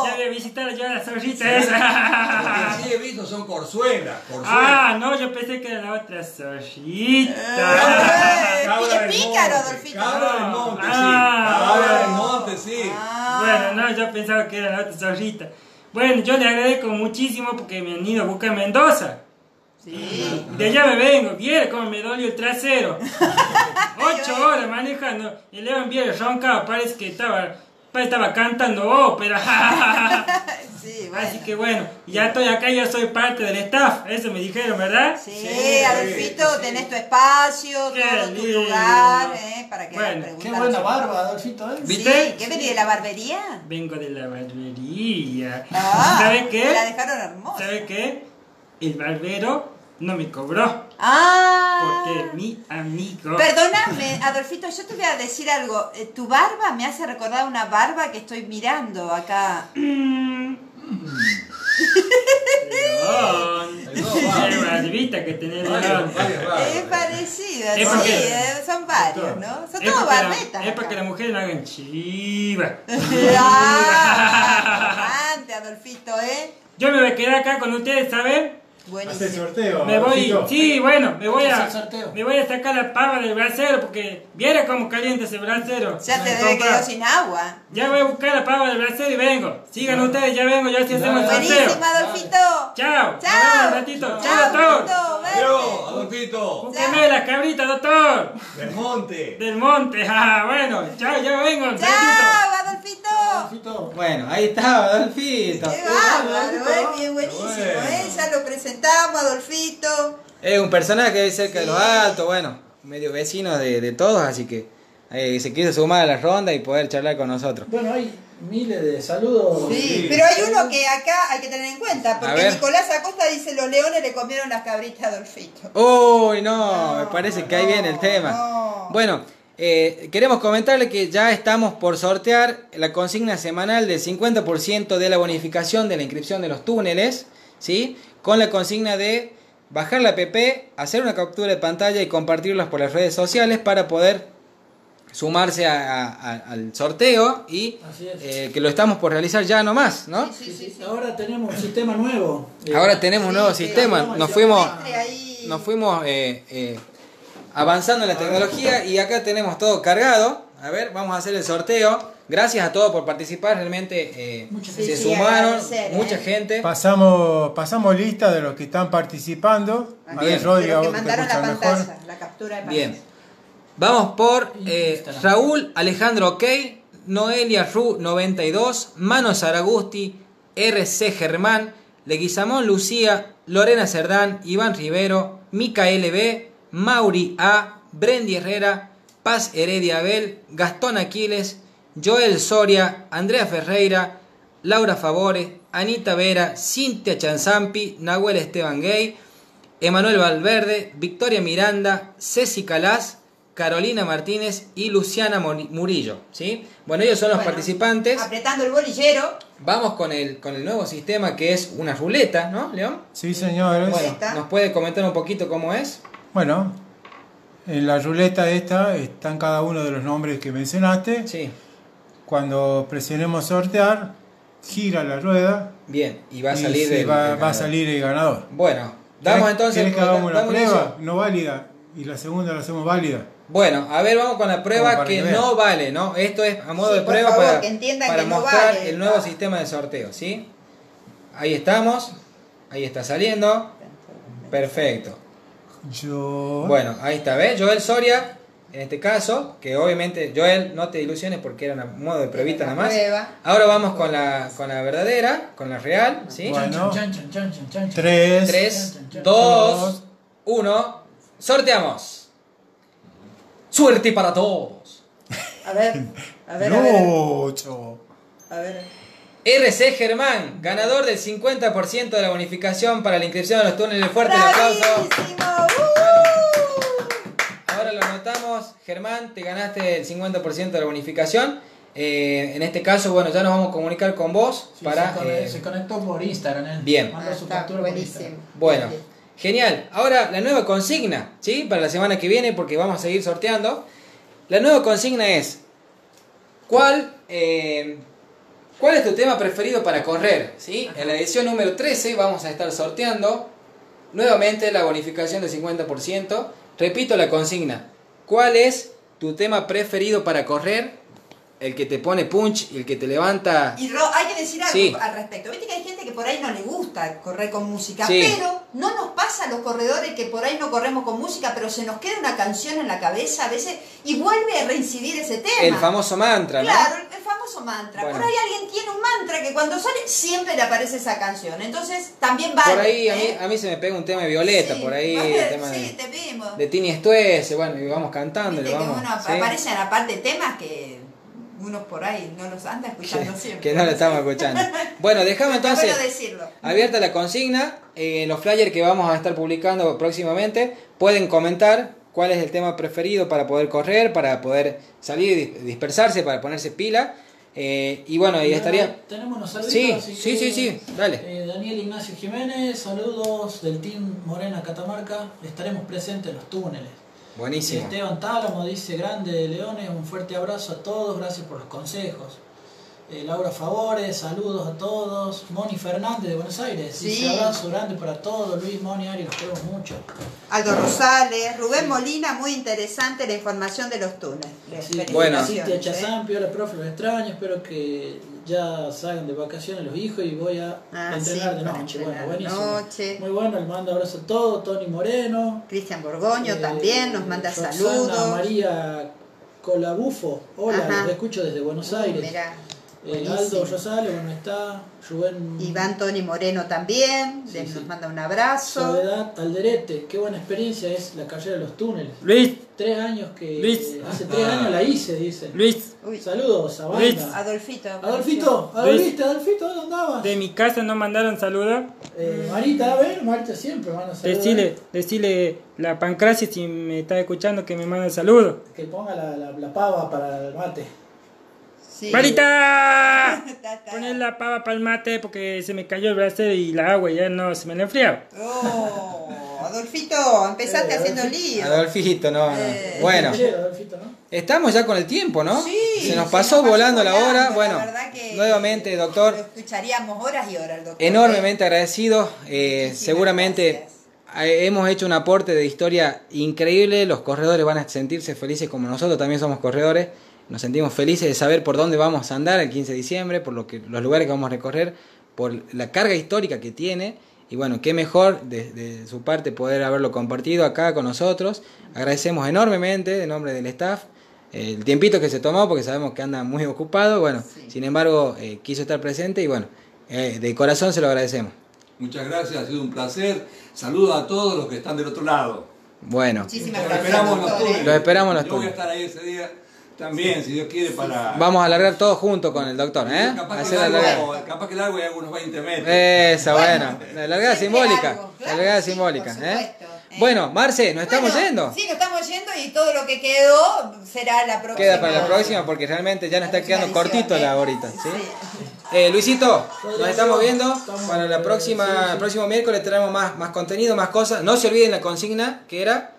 Ya voy a visitar yo a la zorrita Lo que esa. sí he visto son corzuelas. Ah, no, yo pensé que era la otra zorrita. Eh, Cabra pícaro, Adolfito. Cabra del monte, sí. Ah. Cabra del monte, sí. Ah. Bueno, no, yo pensaba que era la otra zorrita. Bueno, yo le agradezco muchísimo porque me han ido a buscar Mendoza. Sí. De allá me vengo, viera cómo me dolió el trasero. Ocho horas manejando. Y luego en Viera roncado, parece que estaba, estaba cantando ópera. Sí, bueno. Así que bueno, ya estoy acá, ya soy parte del staff. Eso me dijeron, ¿verdad? Sí, Sí, Adolfito, sí. tenés tu espacio, Qué todo tu lugar, ¿eh? Para que Bueno, Qué a buena barba, Adolfito, ¿eh? ¿Viste? Sí, ¿qué venís de la barbería? Vengo de la barbería. Ah, ¿Sabe me qué? La dejaron hermosa. ¿Sabe qué? El barbero no me cobró. Ah. Porque mi amigo. Perdóname, Adolfito, yo te voy a decir algo. Eh, Tu barba me hace recordar una barba que estoy mirando acá. Qué barbita que tenés, Es barbas. parecida, Es sí, porque- eh, son varios, ¿no? Son todos la- barbetas. es para que las mujeres no hagan chiva. Ah, Adolfito, ¿eh? Yo me voy a quedar acá con ustedes, ¿saben? Hace Buenísimo. sorteo. Me voy, sí, bueno, me voy a, me voy a sacar la pava del brasero porque viera cómo calienta ese brasero. Ya te debe quedar sin agua. Ya voy a buscar la pava del brasero y vengo. Sigan ustedes, ya vengo, ya así hacemos el sorteo. Buenísimo, Adolfito. Chao, Chao. un ratito. Chao, doctor. Adiós, Adolfito. Búsqueme las cabritas, doctor. Del monte. Del monte, ah, bueno, chao, ya vengo. Chao, Adolfito. Adolfito. Bueno, ahí está, Adolfito. Qué bárbaro, eh, bien buenísimo, eh. Lo presentamos, Adolfito. Es un personaje cerca de los Sí. altos, bueno, medio vecino de, de todos, así que eh, se quiso sumar a la ronda y poder charlar con nosotros. Bueno, hay miles de saludos. Sí, Sí. pero hay uno que acá hay que tener en cuenta, porque. Nicolás Acosta dice los leones le comieron las cabritas a Adolfito. Uy, no, No, me parece que ahí viene el tema. no. Bueno, eh, queremos comentarle que ya estamos por sortear la consigna semanal del 50% de la bonificación de la inscripción de los túneles, ¿sí? Con la consigna de bajar la app, hacer una captura de pantalla y compartirlas por las redes sociales para poder sumarse a- a- al sorteo y eh, que lo estamos por realizar ya nomás, ¿no? Sí, sí, sí. Ahora tenemos un sistema nuevo. Eh, Ahora tenemos un nuevo Sí, sistema, nos fuimos... Nos fuimos eh, eh, avanzando en la tecnología y acá tenemos todo cargado. A ver, vamos a hacer el sorteo. Gracias a todos por participar, realmente eh, Mucha se. Sí, sumaron agradecer, ¿eh? mucha gente. Pasamos, pasamos lista de los que están participando. A Bien. ver, Rodri, a vos que te mandaron la pantalla, mejor. la captura de Bien. Vamos por eh. Raúl Alejandro Ok, Noelia Ru 92, Mano Zaragusti, RC Germán, Leguizamón Lucía, Lorena Cerdán, Iván Rivero, Micael B, Mauri A, Brendi Herrera, Paz Heredia Abel, Gastón Aquiles, Joel Soria, Andrea Ferreira, Laura Favore, Anita Vera, Cintia Chanzampi, Nahuel Esteban Gay, Emanuel Valverde, Victoria Miranda, Ceci Calás, Carolina Martínez y Luciana Murillo. ¿sí? Bueno, ellos son los Bueno, participantes. Apretando el bolillero. Vamos con el, con el nuevo sistema que es una ruleta, ¿no, León? Sí, señores. Bueno. ¿nos puede comentar un poquito cómo es? Bueno, en la ruleta esta están cada uno de los nombres que mencionaste. Sí, Cuando presionemos sortear, gira la rueda bien, y va a salir el- va, el va a ganador. salir el ganador. Bueno, Damos entonces. ¿Querés que hagamos una prueba? No válida. Y la segunda la hacemos válida. Bueno, a ver, vamos con la prueba que no vale, ¿no? Esto es a modo Sí, de prueba favor, para, que entiendan para que no mostrar vale, el nuevo no. sistema de sorteo, ¿sí? Ahí estamos. Ahí está saliendo. Perfecto. Yo. Bueno, ahí está, ¿ves? Joel Soria, en este caso, que obviamente, Joel, no te ilusiones porque era una modo de pruebita nada más. prueba. Ahora vamos con la, con la verdadera, con la real, ¿sí? Bueno. Chan, chan, chan, chan, chan, chan. 3. 3, 2, 1, sorteamos. Suerte para todos. A ver, a ver, a ver. 8. A ver. RC Germán, ganador del 50% de la bonificación para la inscripción de los túneles. Fuerte el aplauso. Anotamos, Germán, te ganaste el 50% de la bonificación. Eh, en este caso, bueno, ya nos vamos a comunicar con vos Sí, para... se, conectó, eh, se conectó por Instagram. él. Bien. Ah, su está captura por buenísimo. Instagram. Bueno, genial. Ahora la nueva consigna, ¿sí? Para la semana que viene, porque vamos a seguir sorteando. La nueva consigna es, ¿cuál, eh, ¿cuál es tu tema preferido para correr? ¿sí? En la edición número 13 vamos a estar sorteando nuevamente la bonificación del 50%. Repito la consigna, ¿cuál es tu tema preferido para correr? El que te pone punch y el que te levanta... Y Ro, hay que decir algo Sí. al respecto. Viste que hay gente que por ahí no le gusta correr con música, Sí. pero no nos pasa a los corredores que por ahí no corremos con música, pero se nos queda una canción en la cabeza a veces y vuelve a reincidir ese tema. El famoso mantra, ¿no? Claro, el famoso mantra. Bueno. Por ahí alguien tiene un mantra que cuando sale siempre le aparece esa canción. Entonces también vale. Por ahí a mí, ¿eh? a mí se me pega un tema de Violeta, Sí, por ahí el tema sí, de, te de Tini Stuese, bueno, y vamos cantando, y vamos, uno ¿sí? aparecen aparte temas que uno por ahí no los anda escuchando que, siempre. que no lo estamos escuchando. Bueno, dejamos entonces bueno decirlo. abierta la consigna, eh, los flyers que vamos a estar publicando próximamente, pueden comentar cuál es el tema preferido para poder correr, para poder salir, dis- dispersarse, para ponerse pila, eh, y bueno, y Bueno, estaría... Tenemos unos saludos. Sí, así sí, que, sí, sí, dale. eh, Daniel Ignacio Jiménez, saludos del Team Morena Catamarca. Estaremos presentes en los túneles. Buenísimo. Esteban Tálamo dice grande de Leones, un fuerte abrazo a todos, gracias por los consejos. Eh, Laura Favores, saludos a todos. Moni Fernández de Buenos Aires, Sí. dice abrazo grande para todos. Luis, Moni, Ari, los queremos mucho. Aldo Rosales, Rubén Molina, muy interesante la información de los túneles. Sí, Bueno. Cintia Felicitaciones, ¿eh? Profe, los extraño, espero que ya salgan de vacaciones los hijos y voy a Ah, entrenar de noche. entrenar Bueno, buenísimo. noche. Muy bueno, le mando abrazo a todos, Tony Moreno. Cristian Borgoño eh, también nos manda Roxana saludos. María Colabufo, hola, los escucho desde Buenos Uh, Aires. Eh. Aldo Rosales, bueno, está. Rubén Iván Tony Moreno también, Sí, le- sí. nos manda un abrazo. Soledad Alderete, qué buena experiencia es la carrera de los túneles. Luis, Tres años que. Luis. Hace tres años la hice, dicen. Luis, Uy, Saludos a Luis. Adolfito. Adolfito, Adolfito, Adolfito, ¿dónde andabas? de mi casa no mandaron saludos. Eh, Marita, a ver, Marita siempre manda saludos. Decile, decile la pancracia si me está escuchando que me manda saludos. Que ponga la, la, la pava para el mate. Sí. ¡Marita! Ta, ta. Poner la pava para el mate porque se me cayó el brasero y la agua ya no se me la enfriaba. Oh, Adolfito, empezaste Eh, haciendo Adolfito. lío. Adolfito, no, no. Eh, Bueno, Canchero, Adolfito, ¿no? estamos ya con el tiempo, ¿no? Sí, Se nos se pasó nos pasó volando la hora. la Bueno, verdad que nuevamente, Lo doctor, escucharíamos horas y horas, doctor. enormemente agradecido. Eh, Muchísimas seguramente gracias. hemos hecho un aporte de historia increíble. Los corredores van a sentirse felices como nosotros también somos corredores. Nos sentimos felices de saber por dónde vamos a andar el 15 de diciembre, por lo que, los lugares que vamos a recorrer, por la carga histórica que tiene. Y bueno, qué mejor de, de su parte poder haberlo compartido acá con nosotros. Agradecemos enormemente en nombre del staff eh, el tiempito que se tomó porque sabemos que anda muy ocupado. Bueno, Sí. sin embargo, eh, quiso estar presente y bueno, eh, de corazón se lo agradecemos. Muchas gracias, ha sido un placer. Saludos a todos los que están del otro lado. Bueno, Muchísimas Los gracias, esperamos en los esperamos los Yo voy a túneles. estar ahí ese día también, si Dios quiere, para... vamos a alargar todo junto con el doctor, ¿eh? Capaz, que Hacer la largo, capaz que largo y hago unos 20 metros. Esa, bueno. La largada simbólica. algo, La claro, largada sí, simbólica, por ¿eh? supuesto, ¿eh? Bueno, Marce, nos estamos yendo. Sí, nos estamos yendo y todo lo que quedó será la próxima. Queda para la próxima porque realmente ya nos está La quedando cortito edición, la ¿eh? horita, ¿sí? Sí. Eh, Luisito, nos estamos viendo. Estamos, Para la eh, próxima, sí, sí. el próximo miércoles tenemos más, más contenido, más cosas. No se olviden la consigna que era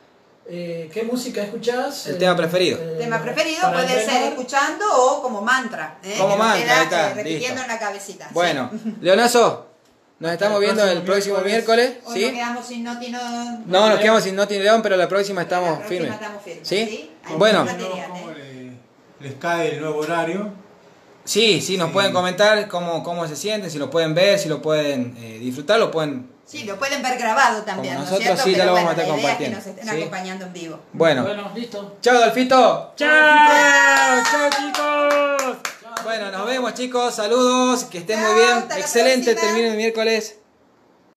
Eh, ¿Qué música escuchás? El Eh, tema preferido. eh, Tema preferido para puede ser escuchando o como mantra. ¿eh? Como mantra, queda, ahí está, eh, repitiendo listo. en la cabecita. sí. Bueno, Leonazo, Nos estamos El viendo el próximo próximo miércoles, Hoy nos ¿sí? quedamos sin Noti, no... No, nos quedamos sin Noti León, pero la próxima estamos La próxima firmes. estamos firmes, ¿Sí? ¿sí? Bueno, mucho material, ¿Cómo ¿eh? les cae el nuevo horario? Sí, sí, nos Sí. pueden comentar cómo, cómo se sienten, si lo pueden ver, si lo pueden eh, disfrutar, lo pueden... Sí, lo pueden ver grabado también, Como ¿no es nosotros cierto? sí, ya Pero lo vamos a estar la idea es que compartiendo, nos estén ¿sí? acompañando en vivo. Bueno, Bueno, listo. chao Dolfito. ¡Chao! ¡Chao, chicos! Bueno, nos vemos chicos, saludos, que estén muy bien. hasta la Excelente, próxima. terminen el miércoles.